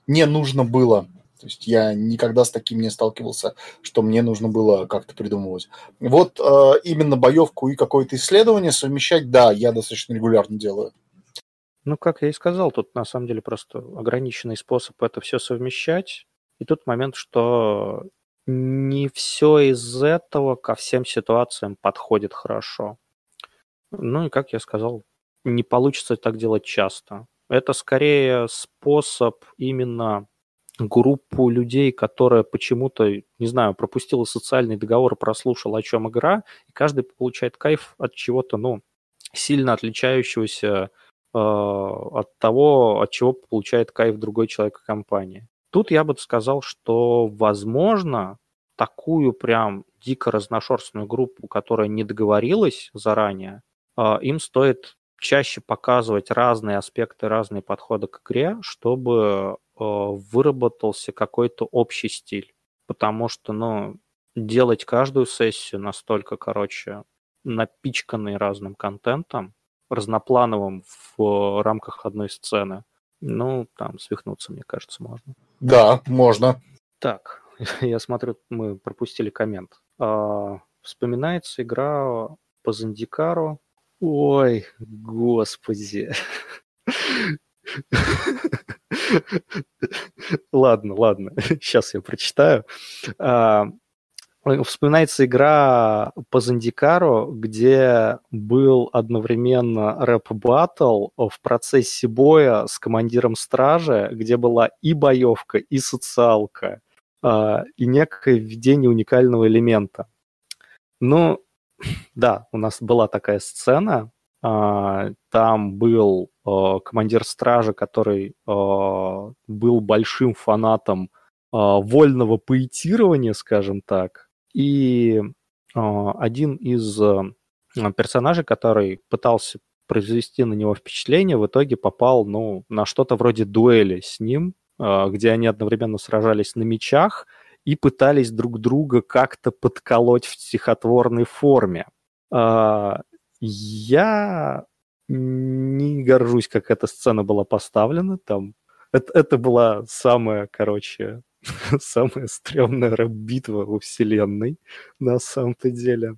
B: не нужно было То есть я никогда с таким не сталкивался, что мне нужно было как-то придумывать. Вот э, именно боевку и какое-то исследование совмещать, да, я достаточно регулярно делаю.
A: Ну, как я и сказал, тут на самом деле просто ограниченный способ это все совмещать. И тут момент, что не все из этого ко всем ситуациям подходит хорошо. Ну и, как я сказал, не получится так делать часто. Это скорее способ именно группу людей, которая почему-то, не знаю, пропустила социальный договор, прослушала, о чем игра, и каждый получает кайф от чего-то, ну, сильно отличающегося э, от того, от чего получает кайф другой человек и компания. Тут я бы сказал, что, возможно, такую прям дико разношерстную группу, которая не договорилась заранее, э, им стоит чаще показывать разные аспекты, разные подходы к игре, чтобы э, выработался какой-то общий стиль. Потому что, ну, делать каждую сессию настолько, короче, напичканной разным контентом, разноплановым в рамках одной сцены, ну, там свихнуться, мне кажется, можно.
B: Да, можно.
A: Так, я смотрю, мы пропустили коммент. А, вспоминается игра по Зандикару Ой, господи. Ладно, ладно, сейчас я прочитаю. А, вспоминается игра по Зандикару, где был одновременно рэп-баттл в процессе боя с командиром стражи, где была и боевка, и социалка, а, и некое введение уникального элемента. Ну, да, у нас была такая сцена. А, там был а, командир стражи, который а, был большим фанатом вольного поэтирования, скажем так. И один из персонажей, который пытался произвести на него впечатление, в итоге попал ну, на что-то вроде дуэли с ним, где они одновременно сражались на мечах, и пытались друг друга как-то подколоть в стихотворной форме. А, я не горжусь, как эта сцена была поставлена. Там это, это была самая, короче, самая стрёмная рэп-битва во вселенной, на самом-то деле.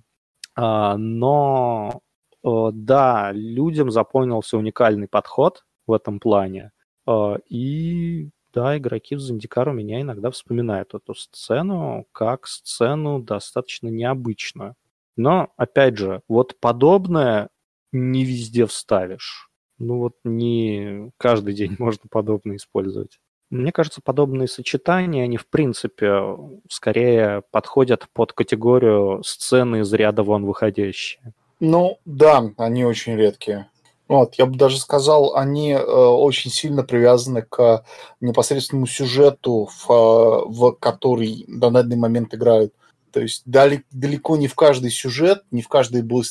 A: А, но да, людям запомнился уникальный подход в этом плане. А, и да, игроки в Зандикару меня иногда вспоминают эту сцену как сцену достаточно необычную. Но, опять же, вот подобное не везде вставишь. Ну вот не каждый день можно подобное использовать. Мне кажется, подобные сочетания, они в принципе скорее подходят под категорию сцены из ряда вон выходящие.
B: Ну да, они очень редкие. Вот, я бы даже сказал, они э, очень сильно привязаны к непосредственному сюжету, в, в который на данный момент играют. То есть далеко не в каждый сюжет, не в каждое было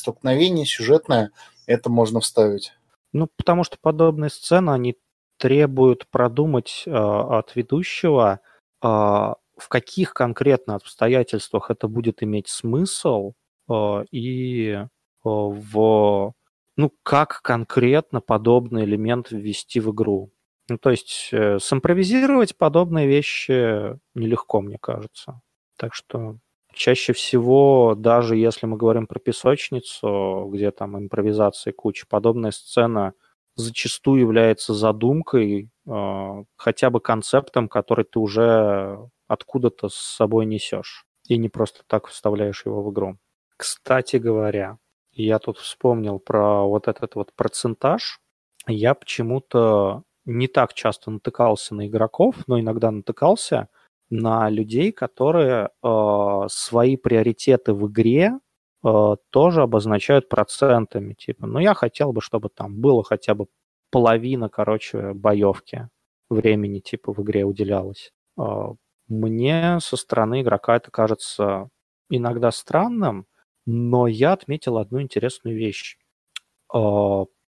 B: сюжетное это можно вставить.
A: Ну, потому что подобные сцены, они требуют продумать э, от ведущего, э, в каких конкретно обстоятельствах это будет иметь смысл, э, и э, в ну, как конкретно подобный элемент ввести в игру. Ну, то есть э, симпровизировать подобные вещи нелегко, мне кажется. Так что чаще всего, даже если мы говорим про песочницу, где там импровизации куча, подобная сцена зачастую является задумкой, э, хотя бы концептом, который ты уже откуда-то с собой несешь. И не просто так вставляешь его в игру. Кстати говоря, я тут вспомнил про вот этот вот процентаж. Я почему-то не так часто натыкался на игроков, но иногда натыкался на людей, которые э, свои приоритеты в игре э, тоже обозначают процентами. Типа, ну я хотел бы, чтобы там было хотя бы половина, короче, боевки времени типа в игре уделялось. Э, мне со стороны игрока это кажется иногда странным, но я отметил одну интересную вещь. А,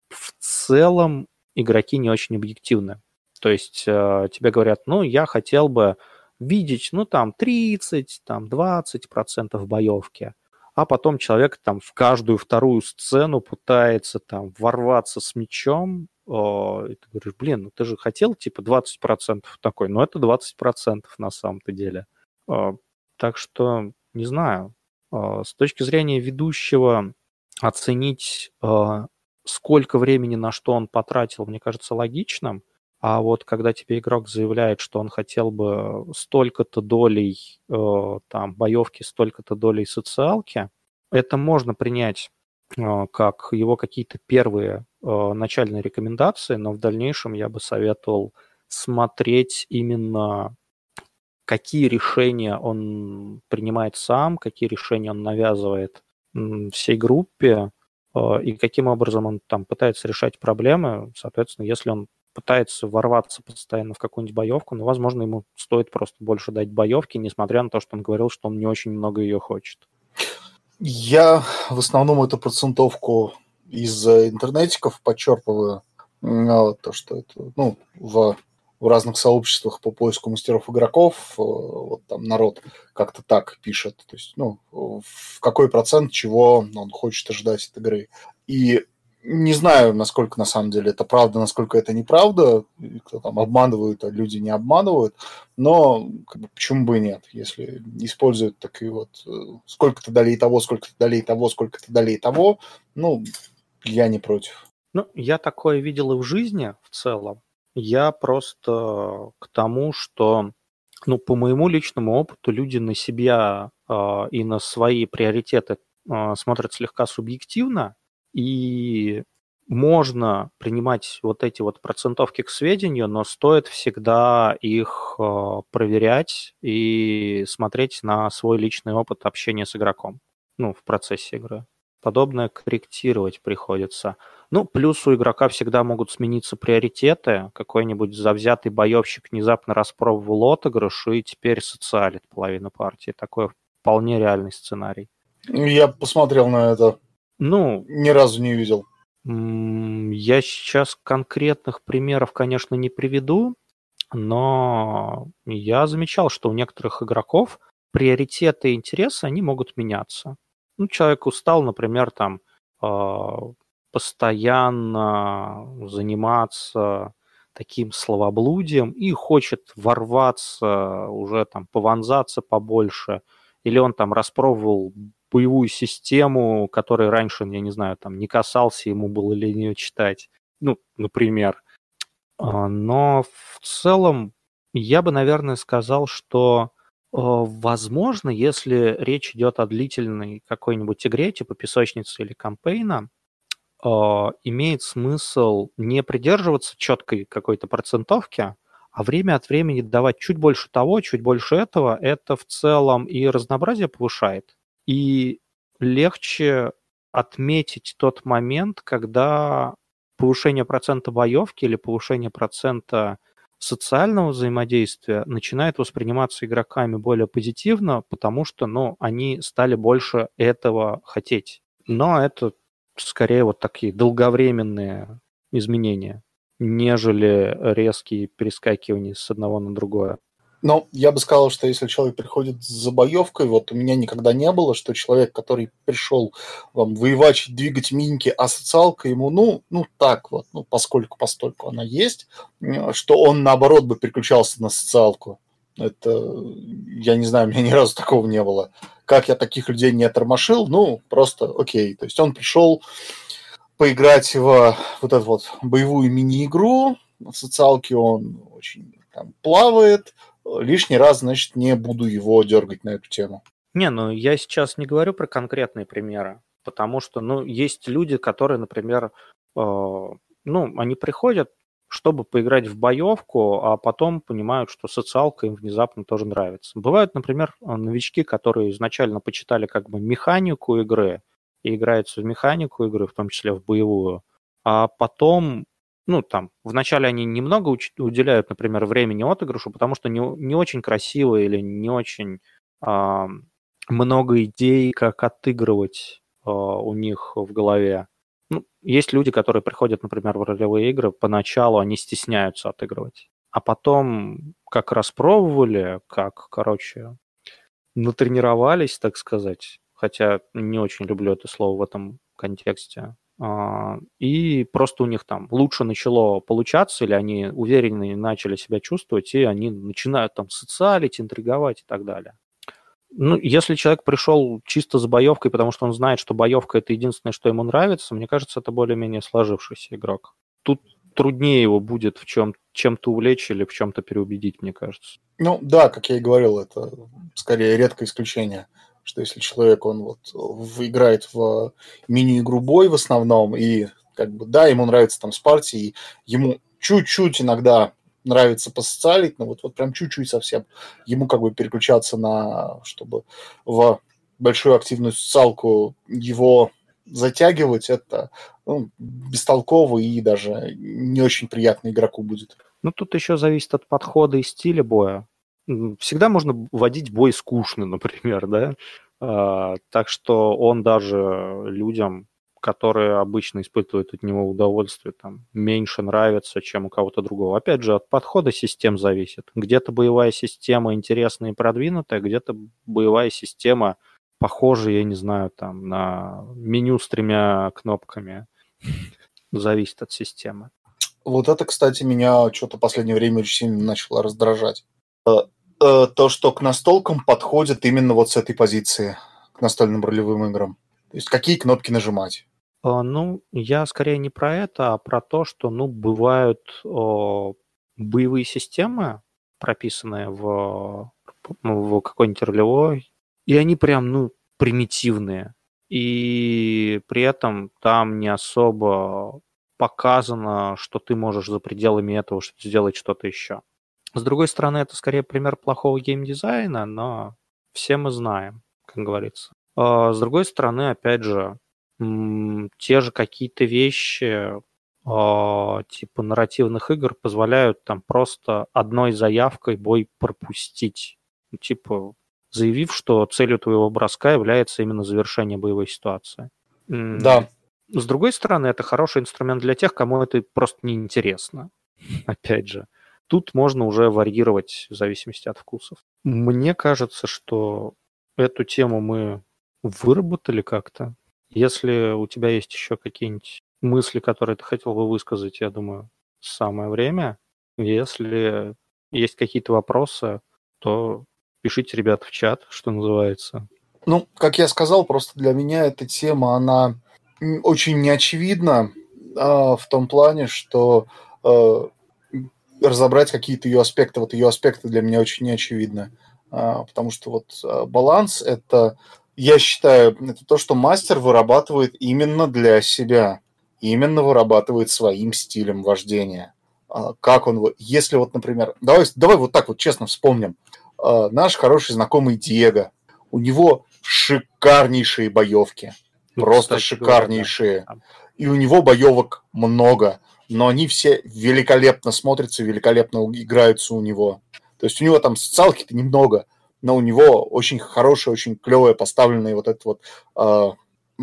A: в целом игроки не очень объективны. То есть а, тебе говорят, ну, я хотел бы видеть, ну, там, 30, там, 20 процентов боевки. а потом человек там в каждую вторую сцену пытается там ворваться с мечом, э, и ты говоришь, блин, ну ты же хотел типа 20% такой, но это 20% на самом-то деле. Так что, не знаю, с точки зрения ведущего оценить, э, сколько времени на что он потратил, мне кажется логичным, а вот когда тебе игрок заявляет, что он хотел бы столько-то долей э, там боевки, столько-то долей социалки, это можно принять как его какие-то первые начальные рекомендации, но в дальнейшем я бы советовал смотреть именно какие решения он принимает сам, какие решения он навязывает всей группе, э, и каким образом он там пытается решать проблемы. Соответственно, если он пытается ворваться постоянно в какую-нибудь боевку, но, возможно, ему стоит просто больше дать боевки, несмотря на то, что он говорил, что он не очень много ее хочет.
B: Я в основном эту процентовку из интернетиков подчерпываю. То, что это, ну, в, в разных сообществах по поиску мастеров игроков, э, вот там народ как-то так пишет, то есть, ну, в какой процент чего он хочет ожидать от игры. И не знаю, насколько на самом деле это правда, насколько это неправда, кто там обманывают, а люди не обманывают, но как бы, почему бы и нет, если используют такие вот э, сколько-то долей того, сколько-то долей того, сколько-то долей того, ну, я не против.
A: Ну, я такое видел и в жизни в целом. Я просто к тому, что, ну, по моему личному опыту, люди на себя э, и на свои приоритеты э, смотрят слегка субъективно, и можно принимать вот эти вот процентовки к сведению, но стоит всегда их э, проверять и смотреть на свой личный опыт общения с игроком, ну, в процессе игры. Подобное корректировать приходится. Ну, плюс у игрока всегда могут смениться приоритеты. Какой-нибудь завзятый боевщик внезапно распробовал отыгрыш и теперь социалит половину партии. Такой вполне реальный сценарий.
B: Я посмотрел на это.
A: Ну,
B: ни разу не видел.
A: Я сейчас конкретных примеров, конечно, не приведу, но я замечал, что у некоторых игроков приоритеты и интересы, они могут меняться. Ну, человек устал, например, там а, постоянно заниматься таким словоблудием и хочет ворваться, уже там пованзаться побольше, или он там распробовал боевую систему, которой раньше, я не знаю, там не касался, ему было лень ее читать. Ну, например. А, но в целом я бы, наверное, сказал, что э, возможно, если речь идет о длительной какой-нибудь игре, типа песочницы или кампейна, э, имеет смысл не придерживаться четкой какой-то процентовки, а время от времени давать чуть больше того, чуть больше этого, это в целом и разнообразие повышает, и легче отметить тот момент, когда повышение процента боевки или повышение процента социального взаимодействия начинает восприниматься игроками более позитивно, потому что, ну, они стали больше этого хотеть. Но это скорее вот такие долговременные изменения, нежели резкие перескакивания с одного на другое.
B: Но я бы сказал, что если человек приходит за боевкой, вот у меня никогда не было, что человек, который пришел вам воевать, двигать миньки, а социалка ему, ну, ну так вот, ну, поскольку постольку она есть, что он, наоборот, бы переключался на социалку. Это, я не знаю, у меня ни разу такого не было. Как я таких людей не тормошил, ну, просто окей. То есть он пришел поиграть в вот эту вот боевую мини-игру, в социалке он очень там плавает, лишний раз, значит, не буду его дергать на эту тему.
A: Не, ну я сейчас не говорю про конкретные примеры, потому что, ну, есть люди, которые, например, э, ну, они приходят, чтобы поиграть в боевку, а потом понимают, что социалка им внезапно тоже нравится. Бывают, например, новички, которые изначально почитали как бы механику игры и играются в механику игры, в том числе в боевую, а потом ну, там, вначале они немного уделяют, например, времени отыгрышу, потому что не, не очень красиво или не очень э, много идей, как отыгрывать э, у них в голове. Ну, есть люди, которые приходят, например, в ролевые игры, поначалу они стесняются отыгрывать. А потом, как распробовали, как, короче, натренировались, так сказать, хотя не очень люблю это слово в этом контексте. А, и просто у них там лучше начало получаться, или они увереннее начали себя чувствовать, и они начинают там социалить, интриговать и так далее. Ну, если человек пришел чисто за боевкой, потому что он знает, что боевка это единственное, что ему нравится, мне кажется, это более-менее сложившийся игрок. Тут труднее его будет в чем чем-то увлечь или в чем-то переубедить, мне кажется.
B: Ну да, как я и говорил, это скорее редкое исключение, что если человек он вот играет в мини-игру бой в основном и как бы да, ему нравится там с партией, ему чуть-чуть иногда нравится посоциалить, но вот, вот прям чуть-чуть совсем ему как бы переключаться на, чтобы в большую активную социалку его затягивать, это ну, бестолково и даже не очень приятно игроку будет.
A: Ну, тут еще зависит от подхода и стиля боя. Всегда можно водить бой скучно, например, да? А, так что он даже людям которые обычно испытывают от него удовольствие, там, меньше нравится, чем у кого-то другого. Опять же, от подхода систем зависит. Где-то боевая система интересная и продвинутая, где-то боевая система похожа, я не знаю, там, на меню с тремя кнопками. Зависит от системы.
B: Вот это, кстати, меня что-то в последнее время очень сильно начало раздражать. Э, то, что к настолкам подходит именно вот с этой позиции, к настольным ролевым играм. То есть какие кнопки нажимать.
A: А, ну, я скорее не про это, а про то, что, ну, бывают о, боевые системы, прописанные в, в какой-нибудь ролевой, и они прям, ну, примитивные. И при этом там не особо показано, что ты можешь за пределами этого сделать что-то еще. С другой стороны, это скорее пример плохого геймдизайна, но все мы знаем, как говорится. А с другой стороны, опять же, те же какие-то вещи э, типа нарративных игр позволяют там просто одной заявкой бой пропустить. Ну, типа заявив, что целью твоего броска является именно завершение боевой ситуации.
B: Да.
A: С другой стороны, это хороший инструмент для тех, кому это просто неинтересно. Опять же, тут можно уже варьировать в зависимости от вкусов. Мне кажется, что эту тему мы выработали как-то. Если у тебя есть еще какие-нибудь мысли, которые ты хотел бы высказать, я думаю, самое время. Если есть какие-то вопросы, то пишите, ребят, в чат, что называется.
B: Ну, как я сказал, просто для меня эта тема, она очень неочевидна а, в том плане, что а, разобрать какие-то ее аспекты, вот ее аспекты для меня очень неочевидны. А, потому что вот а, баланс – это я считаю, это то, что мастер вырабатывает именно для себя, именно вырабатывает своим стилем вождения. А, как он, если вот, например, давай, давай вот так вот честно вспомним. Наш хороший знакомый Диего, у него шикарнейшие боевки, ну, просто кстати, шикарнейшие. Да. И у него боевок много, но они все великолепно смотрятся, великолепно играются у него. То есть у него там социалки-то немного, но у него очень хорошие, очень клевые поставленные вот это вот, э,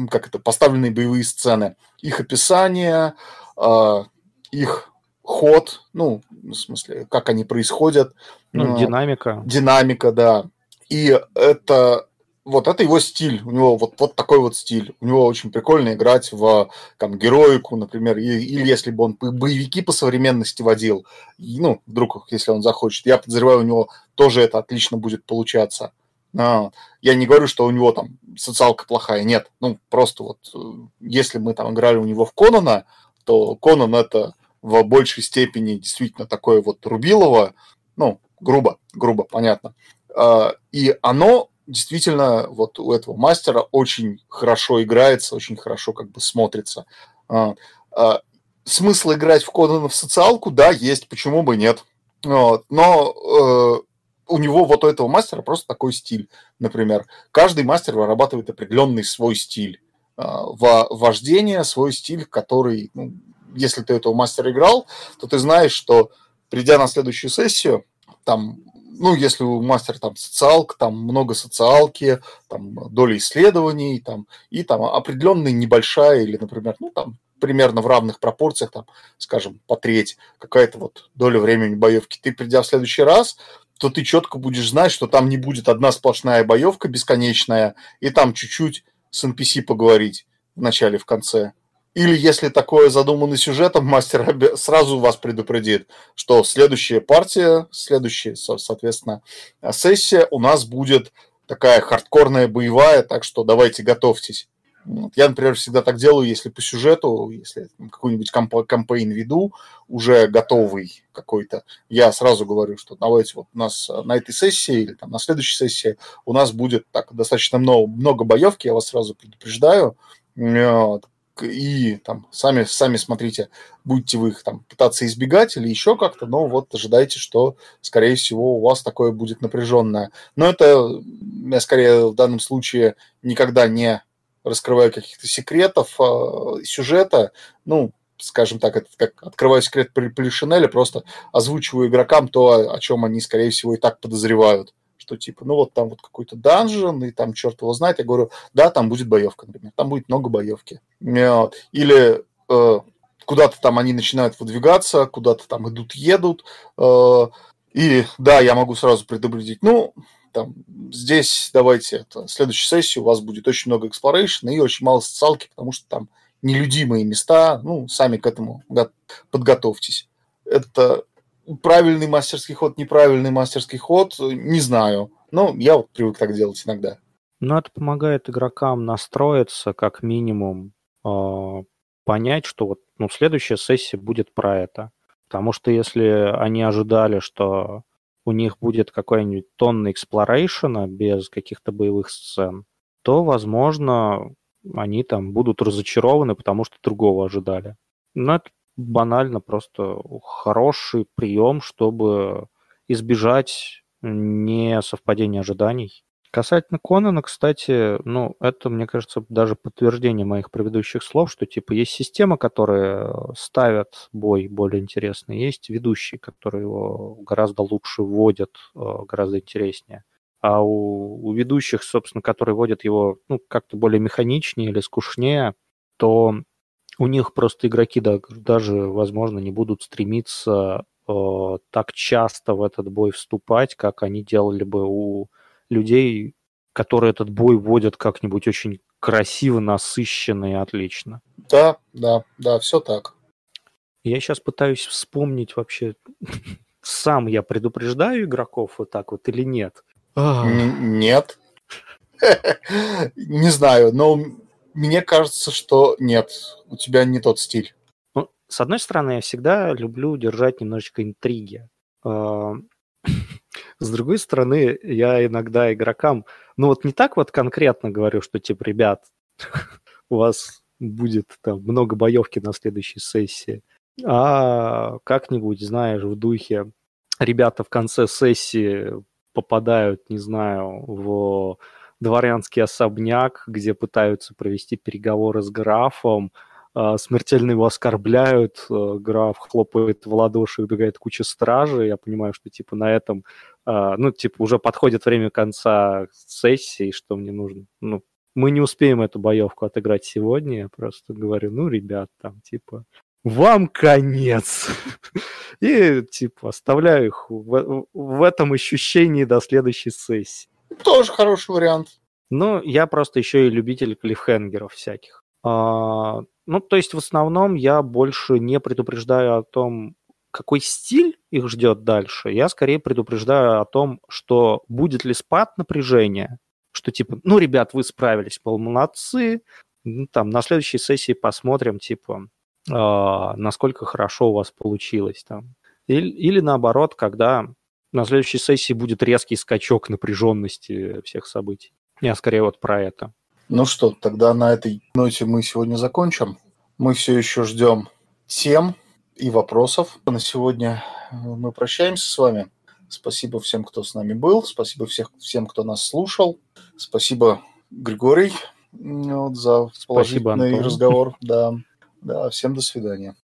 B: как это, поставленные боевые сцены. Их описание, э, их ход, ну, в смысле, как они происходят.
A: Ну, э, динамика.
B: Динамика, да. И это вот это его стиль, у него вот, вот такой вот стиль. У него очень прикольно играть в там, героику, например, или, или если бы он боевики по современности водил, и, ну, вдруг, если он захочет, я подозреваю, у него тоже это отлично будет получаться. А, я не говорю, что у него там социалка плохая, нет. Ну, просто вот, э, если мы там играли у него в Конана, то Конан это в большей степени действительно такое вот Рубилово, ну, грубо, грубо, понятно. А, и оно действительно вот у этого мастера очень хорошо играется, очень хорошо как бы смотрится. А, а, смысл играть в Конана в социалку, да, есть, почему бы нет. Вот. Но э, у него вот у этого мастера просто такой стиль, например. Каждый мастер вырабатывает определенный свой стиль э, вождения, свой стиль, который, ну, если ты этого мастера играл, то ты знаешь, что придя на следующую сессию, там ну, если у мастера там социалка, там много социалки, там доля исследований, там, и там определенная небольшая или, например, ну, там примерно в равных пропорциях, там, скажем, по треть, какая-то вот доля времени боевки. Ты, придя в следующий раз, то ты четко будешь знать, что там не будет одна сплошная боевка бесконечная, и там чуть-чуть с NPC поговорить в начале, в конце. Или если такое задумано сюжетом, мастер сразу вас предупредит, что следующая партия, следующая, соответственно, сессия у нас будет такая хардкорная боевая, так что давайте готовьтесь. Я, например, всегда так делаю, если по сюжету, если какой-нибудь комп- кампейн веду, уже готовый какой-то, я сразу говорю, что давайте вот у нас на этой сессии или там на следующей сессии у нас будет так достаточно много, много боевки, я вас сразу предупреждаю, вот, и там сами, сами смотрите, будете вы их там пытаться избегать или еще как-то, но вот ожидайте, что, скорее всего, у вас такое будет напряженное. Но это я скорее в данном случае никогда не раскрываю каких-то секретов э, сюжета, ну, скажем так, это как открываю секрет Полишинеля, просто озвучиваю игрокам то, о чем они, скорее всего, и так подозревают. Что типа, ну вот там вот какой-то данжен, и там черт его знает. Я говорю, да, там будет боевка, например. Там будет много боевки. Или э, куда-то там они начинают выдвигаться, куда-то там идут, едут. Э, и да, я могу сразу предупредить, ну, там, здесь давайте, это, следующей сессии у вас будет очень много exploration и очень мало социалки, потому что там нелюдимые места, ну, сами к этому подготовьтесь. Это правильный мастерский ход, неправильный мастерский ход, не знаю. Но я вот привык так делать иногда.
A: Ну, это помогает игрокам настроиться, как минимум, э, понять, что вот ну, следующая сессия будет про это. Потому что если они ожидали, что у них будет какой-нибудь тонна exploration а без каких-то боевых сцен, то, возможно, они там будут разочарованы, потому что другого ожидали. Но это банально просто хороший прием, чтобы избежать несовпадения ожиданий. Касательно Конана, кстати, ну, это, мне кажется, даже подтверждение моих предыдущих слов, что, типа, есть система, которая ставят бой более интересный, есть ведущие, которые его гораздо лучше вводят, э, гораздо интереснее. А у, у ведущих, собственно, которые вводят его, ну, как-то более механичнее или скучнее, то у них просто игроки да, даже, возможно, не будут стремиться э, так часто в этот бой вступать, как они делали бы у людей, которые этот бой вводят как-нибудь очень красиво, насыщенно и отлично.
B: Да, да, да, все так.
A: Я сейчас пытаюсь вспомнить вообще, сам я предупреждаю игроков вот так вот или нет?
B: Нет. Не знаю, но мне кажется, что нет. У тебя не тот стиль.
A: Ну, с одной стороны, я всегда люблю держать немножечко интриги. А, с другой стороны, я иногда игрокам, ну вот не так вот конкретно говорю, что типа, ребят, у вас будет там много боевки на следующей сессии, а как-нибудь, знаешь, в духе ребята в конце сессии попадают, не знаю, в дворянский особняк, где пытаются провести переговоры с графом, а, смертельно его оскорбляют, а, граф хлопает в ладоши, убегает куча стражи, я понимаю, что типа на этом, а, ну, типа уже подходит время конца сессии, что мне нужно, ну, мы не успеем эту боевку отыграть сегодня, я просто говорю, ну, ребят, там, типа, вам конец. И, типа, оставляю их в, в этом ощущении до следующей сессии.
B: Тоже хороший вариант.
A: Ну, я просто еще и любитель клиффхенгеров всяких. А, ну, то есть в основном я больше не предупреждаю о том, какой стиль их ждет дальше. Я скорее предупреждаю о том, что будет ли спад напряжения, что типа, ну, ребят, вы справились, молодцы, ну, там, на следующей сессии посмотрим, типа, э, насколько хорошо у вас получилось там. Или, или наоборот, когда на следующей сессии будет резкий скачок напряженности всех событий. Я скорее вот про это.
B: Ну что, тогда на этой ноте мы сегодня закончим. Мы все еще ждем тем и вопросов. На сегодня мы прощаемся с вами. Спасибо всем, кто с нами был. Спасибо всех, всем, кто нас слушал. Спасибо, Григорий, вот, за положительный Спасибо, разговор. Да. да, всем до свидания.